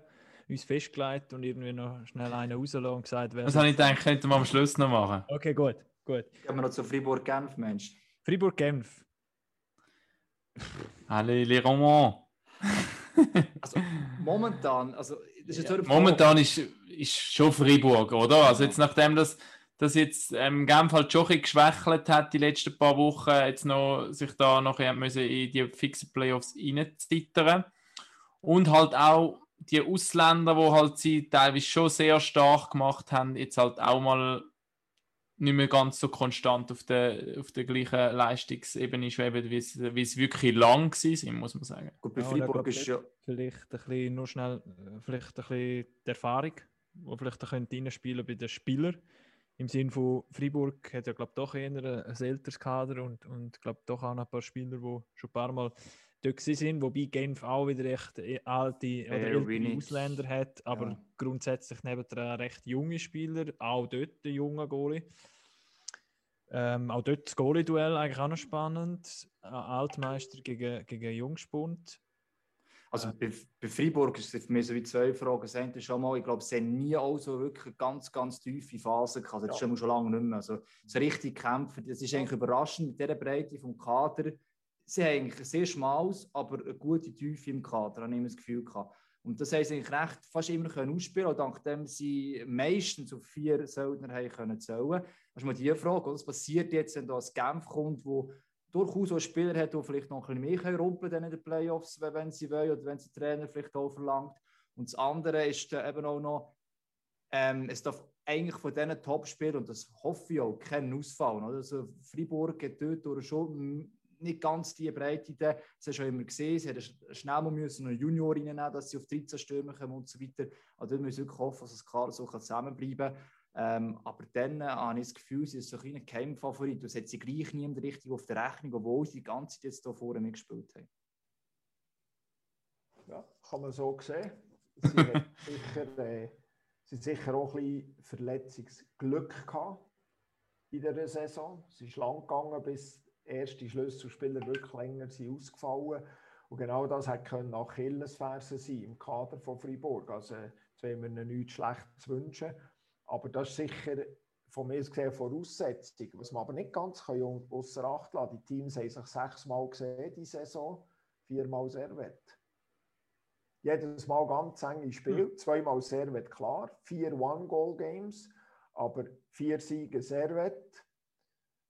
uns festgelegt und irgendwie noch schnell einen rauslassen und gesagt, wer. Das habe ich gedacht, könnten wir am Schluss noch machen. Okay, gut, gut. Gehen wir noch zu Fribourg-Genf, Mensch. Fribourg-Genf. Allez, les Romans. also, momentan, also, das ist ja, momentan ist, ist schon Freiburg, oder? Also jetzt nachdem das, das jetzt ähm, Genf halt schon ein geschwächelt hat die letzten paar Wochen, jetzt noch sich da noch müssen in die fixen Playoffs reinzittern und halt auch die Ausländer, die halt sie teilweise schon sehr stark gemacht haben, jetzt halt auch mal nicht mehr ganz so konstant auf der, auf der gleichen Leistungsebene schweben, wie es, wie es wirklich lang war, muss man sagen. Gut, bei ja, Freiburg ist ja... Vielleicht ein bisschen, nur schnell, vielleicht ein bisschen die Erfahrung, die vielleicht reinspielen bei den Spielern. Im Sinne von Freiburg hat ja, glaube ich, doch eher ein, ein älteres Kader und, und glaube doch auch noch ein paar Spieler, die schon ein paar Mal dort sind, wobei Genf auch wieder recht äh, alte oder ältere Ausländer hat, aber ja. grundsätzlich neben recht junge Spieler, auch dort der junge Goalie. Ähm, auch dort das Goalie-Duell eigentlich auch noch spannend. Altmeister gegen, gegen Jungspund. Also bei, bei Freiburg ist es für mich so wie zwei Fragen. Das eine schon mal, ich glaube, sie haben nie auch so wirklich eine ganz, ganz tiefe Phase gehabt. Das ja. ist schon lange nicht mehr. Also so richtig kämpfen, das ist eigentlich überraschend mit dieser Breite vom Kader. Sie haben eigentlich ein sehr schmales, aber eine gute Tiefe im Kader, habe ich immer das Gefühl gehabt. Und das haben sie eigentlich recht fast immer können ausspielen können, dank dem sie meistens auf vier Söldner haben können zählen. Das ist mal die Frage, was passiert jetzt, wenn da ein Genf kommt, wo durchaus auch Spieler hat, die vielleicht noch ein bisschen mehr rumpeln können in den Playoffs, wenn sie wollen oder wenn sie Trainer vielleicht auch verlangt. Und das andere ist eben auch noch, ähm, es darf eigentlich von diesen Top-Spielern, und das hoffe ich auch, keinen ausfallen. Also Freiburg hat dort schon nicht ganz die Breite. Das hast du immer gesehen. Sie hätten schnell mal müssen eine Junior reinnehmen, dass sie auf 13 Stürmer kommen und so weiter. Also dort müssen wir wirklich hoffen, dass es klar so zusammenbleiben kann. Ähm, aber dann äh, habe ich das Gefühl, sie ist so ein Keimfavorit. Du setzt sie gleich niemand richtig auf der Rechnung, obwohl sie die ganze Zeit jetzt hier vorne mitgespielt haben. Ja, kann man so sehen. Sie hat sicher, äh, sie hat sicher auch ein bisschen Verletzungsglück gehabt in der Saison. Sie ist lang gegangen, bis erste Schlüsselspieler wirklich länger sind ausgefallen. Und genau das hat können Achillesferse sein im Kader von Freiburg. Also, jetzt wollen wir ihnen nichts Schlechtes wünschen. Aber das ist sicher von mir gesehen Voraussetzung. Was man aber nicht ganz außer Acht lassen Die Teams haben sich sechsmal gesehen die Saison, viermal Servet. Jedes Mal ganz enge Spiel, hm. zweimal Servet klar, vier One-Goal-Games, aber vier Siege Servet,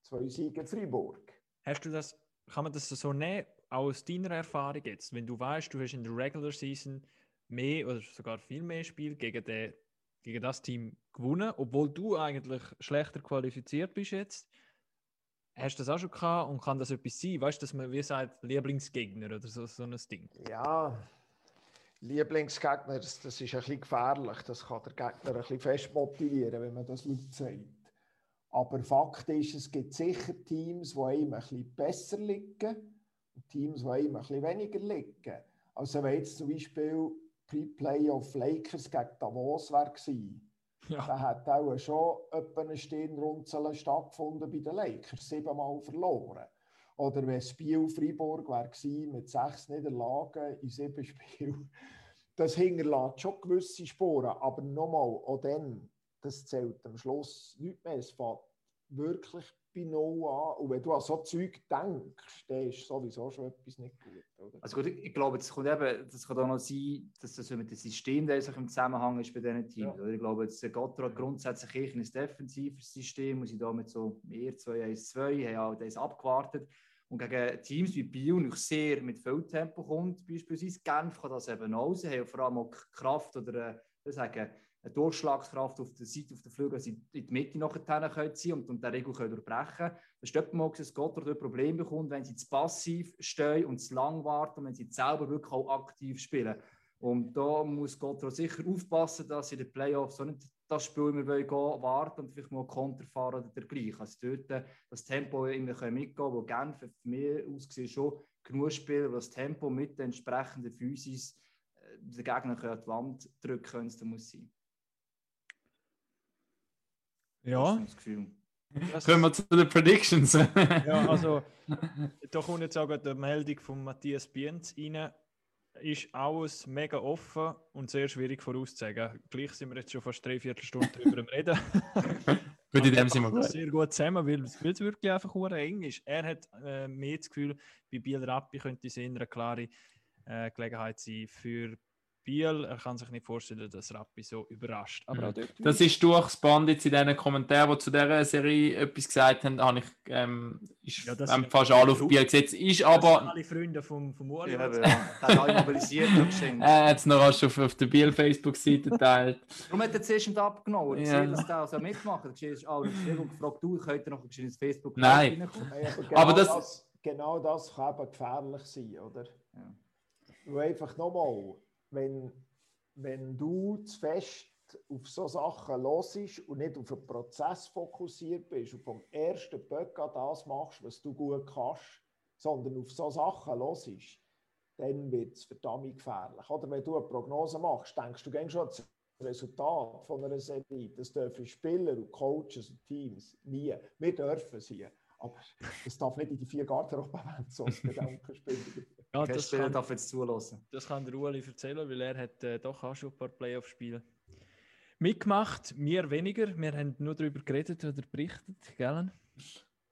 zwei Siege Fribourg. Hast du das, kann man das so nehmen, aus deiner Erfahrung jetzt, wenn du weißt, du hast in der Regular Season mehr oder sogar viel mehr Spiel gegen, den, gegen das Team gewonnen, obwohl du eigentlich schlechter qualifiziert bist jetzt. Hast du das auch schon gehabt und kann das etwas sein? Weißt du, dass man wie sagt, Lieblingsgegner oder so, so ein Ding? Ja, Lieblingsgegner, das, das ist ein bisschen gefährlich. Das kann der Gegner ein bisschen fest motivieren, wenn man das laut sagt. Aber Fakt ist, es gibt sicher Teams, die einem ein bisschen besser liegen und Teams, die einem ein bisschen weniger liegen. Also wenn jetzt zum Beispiel Pre-Playoff Lakers gegen Davos wäre ja. Da hat auch schon etwa eine Stirnrunzeln stattgefunden bei den Lakers, siebenmal verloren. Oder wenn Spiel Freiburg war mit sechs Niederlagen in sieben Spielen, das hinterlässt schon gewisse Spuren. Aber nochmal, auch dann, das zählt am Schluss nicht mehr. Es fängt wirklich bei Null an. Und wenn du an so Zeug denkst, dann ist sowieso schon etwas nicht gut. Oder? Also gut, ich glaube, das, kommt eben, das kann auch noch sein, dass das mit dem System, das sich im Zusammenhang ist bei diesen Teams. Ja. Ich glaube, das Gotthard hat grundsätzlich ein defensives System und sie da mit so mehr 2-1-2 haben auch das abgewartet. Und gegen Teams wie Biel noch sehr mit viel Tempo kommt, beispielsweise Genf kann das eben auch. haben vor allem auch Kraft oder äh, sagen, eine Durchschlagskraft auf der Seite, auf der Flügel, dass sie in die Mitte nachher können ziehen und, und der Regel können durchbrechen können. Das ist mal dass Gotthard ein Problem bekommt, wenn sie zu passiv stehen und zu lang warten und wenn sie selber wirklich auch aktiv spielen. Und da muss Gotthard sicher aufpassen, dass sie in den Playoffs so nicht das Spiel immer gehen warten und vielleicht mal Konter fahren oder dergleichen. Also dort das Tempo mitgehen können, wo Genf für mich ausgesehen schon genug Spieler, das Tempo mit den entsprechenden Physis äh, den Gegner an die Wand drücken können, muss sein. Ja. Das Kommen wir zu den Predictions. ja, also da kommt jetzt auch die Meldung von Matthias Bienz rein. Ist alles mega offen und sehr schwierig vorauszusagen. Gleich sind wir jetzt schon fast drei Viertelstunden darüber reden. gut, in dem sind wir gut. Sehr gut zusammen, weil es wirklich einfach eng ist. Er hat äh, mehr das Gefühl, bei Biel Rappi könnte es eine klare äh, Gelegenheit sein für Biel. Er kann sich nicht vorstellen, dass Rappi so überrascht. Aber mhm. das ist durchgespannt jetzt in diesen Kommentaren, die zu dieser Serie etwas gesagt haben, habe ich ähm, ist, ja, ähm, fast alle auf Biel gesetzt. Ist aber... alle Freunde vom, vom Uli. Ja, ja. mobilisiert. Er hat es noch rasch auf, auf der Biel Facebook-Seite geteilt. Warum hat er zuerst abgenommen? Ich ja. sehe, dass der also mitmacht. Ich habe auch gefragt, du, könnt ihr noch ins Facebook Nein. Genau aber das, das, Genau das kann eben gefährlich sein, oder? Ja. Weil einfach nochmal wenn, wenn du zu fest auf so Sachen los und nicht auf den Prozess fokussiert bist und vom ersten Böck an das machst, was du gut kannst, sondern auf so Sachen los dann wird es verdammt gefährlich. Oder wenn du eine Prognose machst, denkst du gehst schon das Resultat von einer Serie. Das dürfen Spieler und Coaches und Teams nie. Wir dürfen sie. Aber es darf nicht in die vier Garderobe werden, sonst Gedankenspiel. Ja, das Spieler darf jetzt zulassen. Das kann der Ueli erzählen, weil er hat äh, doch auch schon ein paar Playoff-Spiele mitgemacht. Wir weniger. Wir haben nur darüber geredet oder berichtet, gell?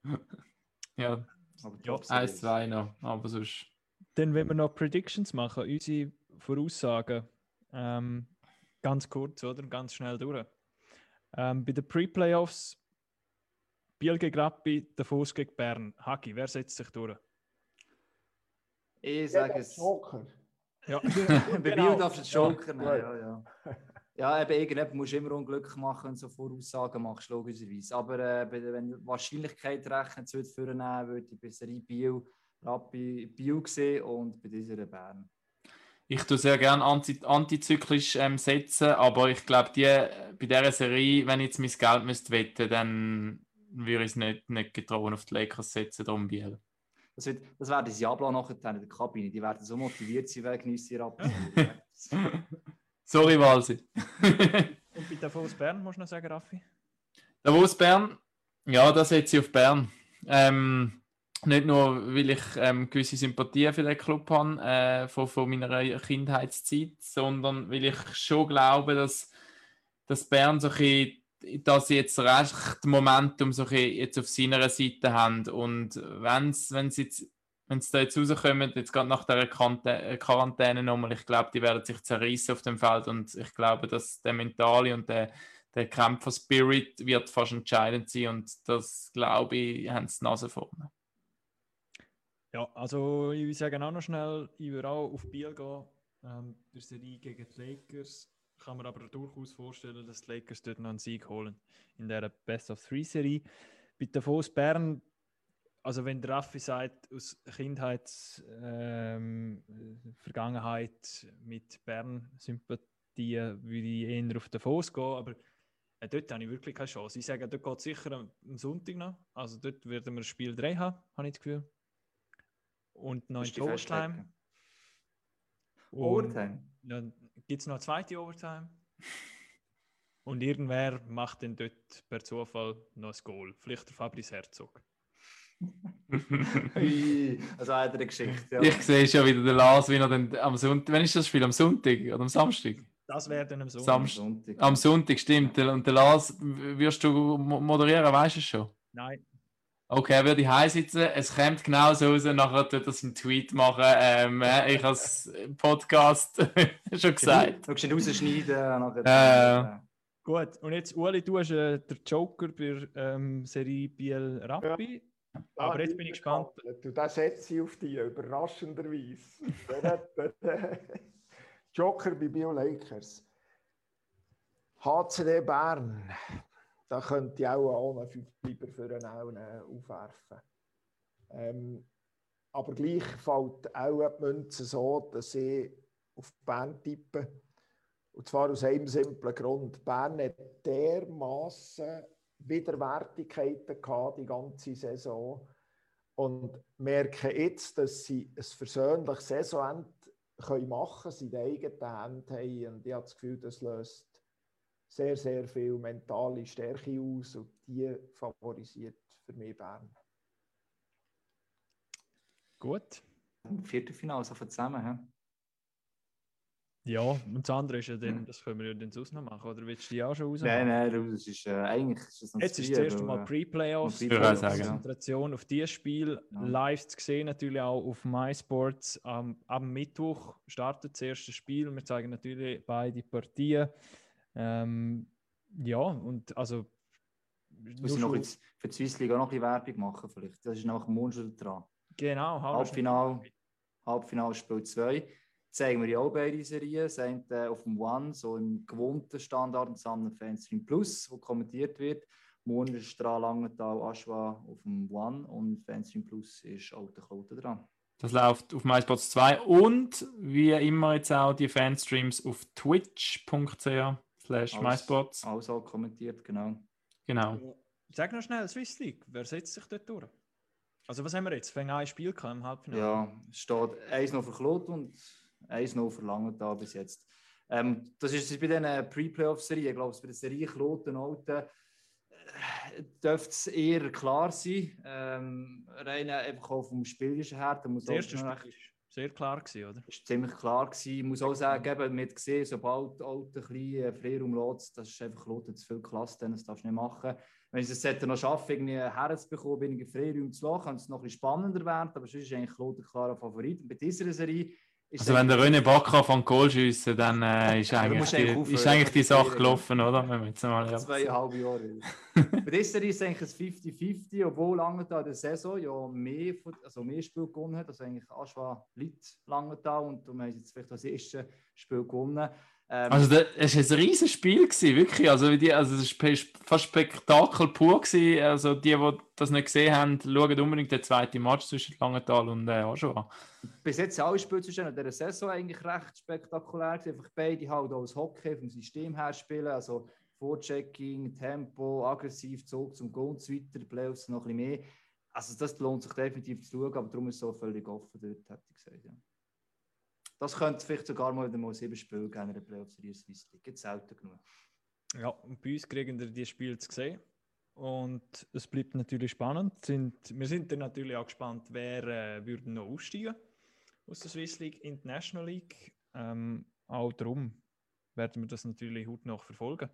ja, ja. eins, zwei noch, aber sonst. Dann, wenn wir noch Predictions machen, unsere Voraussagen, ähm, ganz kurz, oder? Ganz schnell durch. Ähm, bei den Pre-Playoffs Biel gegen Rappi, der Fuß gegen Bern. Haki, wer setzt sich durch? Ich sage es. Joker. Ja, bei Biel genau. darfst du es Joker nehmen. Ja, ja. ja eben, irgendjemand musst du immer unglücklich machen, wenn du so Voraussagen machst, logischerweise. Aber äh, wenn du Wahrscheinlichkeit rechnen würde, für nehmen, würde ich bei Serie Biel, Rappi Biel sehen und bei dieser Bern. Ich tue sehr gerne anti antizyklisch ähm, setzen, aber ich glaube, die, bei dieser Serie, wenn ich jetzt mein Geld müsste wetten, dann würde ich es nicht, nicht getrauen auf die Lakers setzen, darum Biel. Das, wird, das wäre das Diablo nachher in der Kabine. Die werden so motiviert sein wegen uns hier ab. Sorry, Walsi. Und bei Davos Bern, musst du noch sagen, Raffi? Davos Bern, ja, das setze ich auf Bern. Ähm, nicht nur, weil ich ähm, gewisse Sympathien für den Club habe, äh, von, von meiner Kindheitszeit, sondern weil ich schon glaube, dass, dass Bern so ein bisschen dass sie jetzt recht Momentum so jetzt auf seiner Seite haben. Und wenn sie jetzt wenn sie da jetzt rauskommen, jetzt gerade nach der Quarantäne nochmal, ich glaube, die werden sich zerreißen auf dem Feld und ich glaube, dass der mentale und der, der Kämpfer-Spirit wird fast entscheidend sein und das, glaube ich, haben sie die Nase vorne. Ja, also ich will sagen auch noch schnell, ich würde auch auf Biel gehen, ähm, der Serie gegen die Lakers. Kann man aber durchaus vorstellen, dass die Lakers dort noch einen Sieg holen in der Best of Three Serie. Bei Davos Bern also wenn Raffi sagt, aus Kindheits ähm, mit Bern-Sympathie würde ich eher auf den Fuß gehen, aber äh, dort habe ich wirklich keine Chance. Ich sage, dort geht es sicher am, Sonntag noch. Also dort werden wir Spiel 3 haben, habe ich das Gefühl. Und noch in Overtime. Overtime? Dann gibt es noch eine zweite Overtime. Und irgendwer macht dann dort per Zufall noch ein Goal. Vielleicht der Fabrice Herzog also eine Geschichte. Ja. Ich sehe schon wieder den Lars, wie er dann am Sonntag. Wann ist das Spiel? Am Sonntag oder am Samstag? Das wäre dann am Sonntag. Samstag. Am Sonntag, stimmt. Und der Lars, wirst du moderieren, weißt du es schon? Nein. Okay, er würde heim sitzen, es kommt genau so raus, nachher tut er einen Tweet machen. Ähm, äh, ich habe es im Podcast schon gesagt. Du kannst rausschneiden. Äh, Gut, und jetzt, Uli, du hast äh, der Joker bei ähm, Serie Biel Rappi. Ja. Aber jetzt bin ich gespannt. Du, das setze ich auf dich, überraschenderweise. Joker bei Bio Lakers. HCD Bern. Da könnte ich auch einen Fünfbleiber für einen Auen aufwerfen. Ähm, aber gleich fällt auch die Münze so, dass ich auf Bern tippe. Und zwar aus einem simplen Grund. Bern hat dermaßen Widerwärtigkeiten gehabt, die ganze Saison. Und merken jetzt, dass sie ein versöhnliches Saisonende machen können, sie in eigenen Händen haben. Und ich habe das Gefühl, das löst sehr, sehr viel mentale Stärke aus und die favorisiert für mich Bern. Gut. Viertelfinale, so zusammen. Ja, und das andere ist ja dann, das können wir ja dann sonst noch machen, oder willst du die auch schon raus? Nein, nein, das ist äh, eigentlich ist das Jetzt ist das erste Mal Pre-Playoffs, Pre Konzentration auf dieses Spiel, ja. live zu sehen natürlich auch auf MySports. Ähm, am Mittwoch startet das erste Spiel, wir zeigen natürlich beide Partien. Ähm, ja, und also... Muss ich noch jetzt für die Swiss League auch noch ein bisschen Werbung machen vielleicht, das ist noch ein Monat dran. Genau. Halbfinale, Halbfinale Spiel 2 zeigen wir ja auch beide Serien. Das eine auf dem One, so im gewohnten Standard, und das andere Fanstream Plus, wo kommentiert wird. Morgen ist Strahl Langenthal Aschwa auf dem One und Fanstream Plus ist Alte Kloten dran. Das läuft auf MySpots 2 und wie immer jetzt auch die Fanstreams auf twitch.ch slash MySpots. Also kommentiert, genau. Genau. Sag noch schnell, Swiss League, wer setzt sich dort durch? Also was haben wir jetzt? Fängt ein Spiel im Halbfinale? Ja, es steht eins noch für Kloten und 1-0 verlangen da bis jetzt. Ähm, das ist bei diesen Pre-Playoff-Serien, ich glaube, bei der Serie Kloten Alten äh, dürfte es eher klar sein. Ähm, rein einfach auch vom Spielerischen her. Da muss das erste Spiel recht, sehr klar gewesen, oder? Ist ziemlich klar gewesen. Ich muss auch sagen, eben, man hat gesehen, sobald Alte ein bisschen Freiraum lässt, das ist einfach Kloten zu viel Klasse, das darfst du nicht machen. Wenn sie es noch schaffen, irgendwie herzubekommen, weniger Freiraum zu lassen, kann es noch ein bisschen spannender werden, aber sonst ist eigentlich Kloten klarer Favorit. Und bei dieser Serie also wenn der René Bakker von Goal schiessen, dann äh, ist, eigentlich die, eigentlich ist eigentlich die Sache gelaufen, oder? Wir jetzt mal, ja. Zweieinhalb Jahre. Bei ist eigentlich ein 50-50, obwohl Langenthal in der Saison ja mehr, also mehr Spiel gewonnen hat. Also eigentlich Aschwa liegt Langenthal und du hast jetzt vielleicht das erste Spiel gewonnen. Ähm, also es war ein riesiges Spiel, gewesen, wirklich. Also, die, also es war fast Spektakel pur. Gewesen. Also die, die das nicht gesehen haben, schauen unbedingt den zweiten Match zwischen Langenthal und äh, Aschua. Bis jetzt alle Spiele zwischen der Saison eigentlich recht spektakulär gewesen. Einfach beide halt auch das Hockey vom System her spielen. Also Vorchecking, Tempo, aggressiv, Zug zum Goal und so weiter, Playoffs noch ein bisschen mehr. Also das lohnt sich definitiv zu schauen, aber darum ist es so völlig offen dort, hätte ich gesagt. Ja. Das könnte vielleicht sogar mal wieder mal sieben Spiele geben in der Playoff-Serie Swiss League. Gibt selten genug. Ja, und bei uns kriegen wir die Spiele zu sehen. Und es bleibt natürlich spannend. Sind, wir sind dann natürlich auch gespannt, wer äh, würde noch aussteigen aus der Swiss League in die National League. Ähm, auch darum werden wir das natürlich heute noch verfolgen.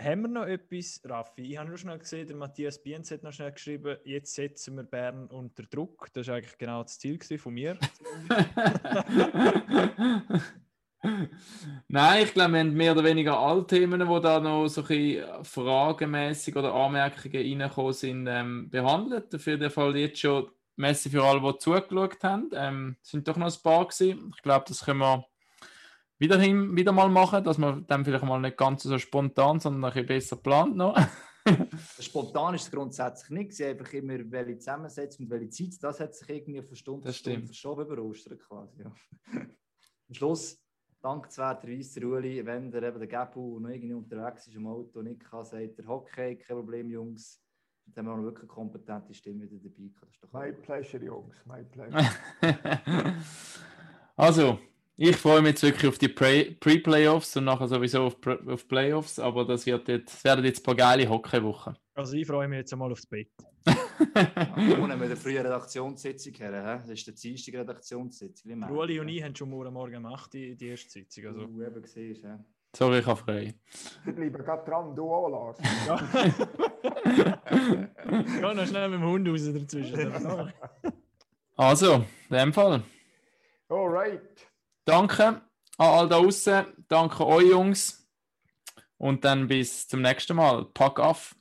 Haben wir noch etwas, Raffi? Ich habe nur schnell gesehen, der Matthias Bienz hat noch schnell geschrieben, jetzt setzen wir Bern unter Druck. Das war eigentlich genau das Ziel von mir. Nein, ich glaube, wir haben mehr oder weniger alle Themen, die da noch so ein bisschen fragemäßig oder Anmerkungen reingekommen sind, ähm, behandelt. Für den Fall jetzt schon Messe für alle, die zugeschaut haben. Ähm, sind doch noch ein paar gewesen. Ich glaube, das können wir wiederhin, wieder mal machen, dass man dann vielleicht mal nicht ganz so spontan, sondern ein bisschen besser plant noch. spontan ist es grundsätzlich nicht. Sie einfach immer welche zusammensetzen und welche Zeit. Das hat sich irgendwie von Stunde Das zu Stunde stimmt. verschoben über Ostern quasi. Ja. Am Schluss, dankenswerterweise, der Uli, wenn der eben der Gabu noch irgendwie unterwegs ist im Auto und nicht kann, sagt er, okay, kein Problem, Jungs. Dann haben wir auch noch wirklich eine kompetente Stimme wieder dabei. Das ist doch My gut. pleasure, Jungs. My pleasure. also, ich freue mich jetzt wirklich auf die Pre- Pre-Playoffs und nachher sowieso auf, Pre- auf Playoffs, aber das, wird jetzt, das werden jetzt ein paar geile Hockeywochen. Also ich freue mich jetzt einmal aufs Bett. Ohne mit der frühen Redaktionssitzung her. hä? Das ist die Dienstag Redaktionssitzung. wie Der merkt, Uli und ja. ich haben schon morgen Morgen gemacht, die, die erste Sitzung. Also. Du eben siehst, ja. Sorry, ich habe frei. Wir bleiben gerade dran, du auch, Lars. Ja, noch schnell mit dem Hund raus dazwischen. Also, in dem Fall. Alright. Danke an all da draußen. Danke euch Jungs. Und dann bis zum nächsten Mal. Pack auf.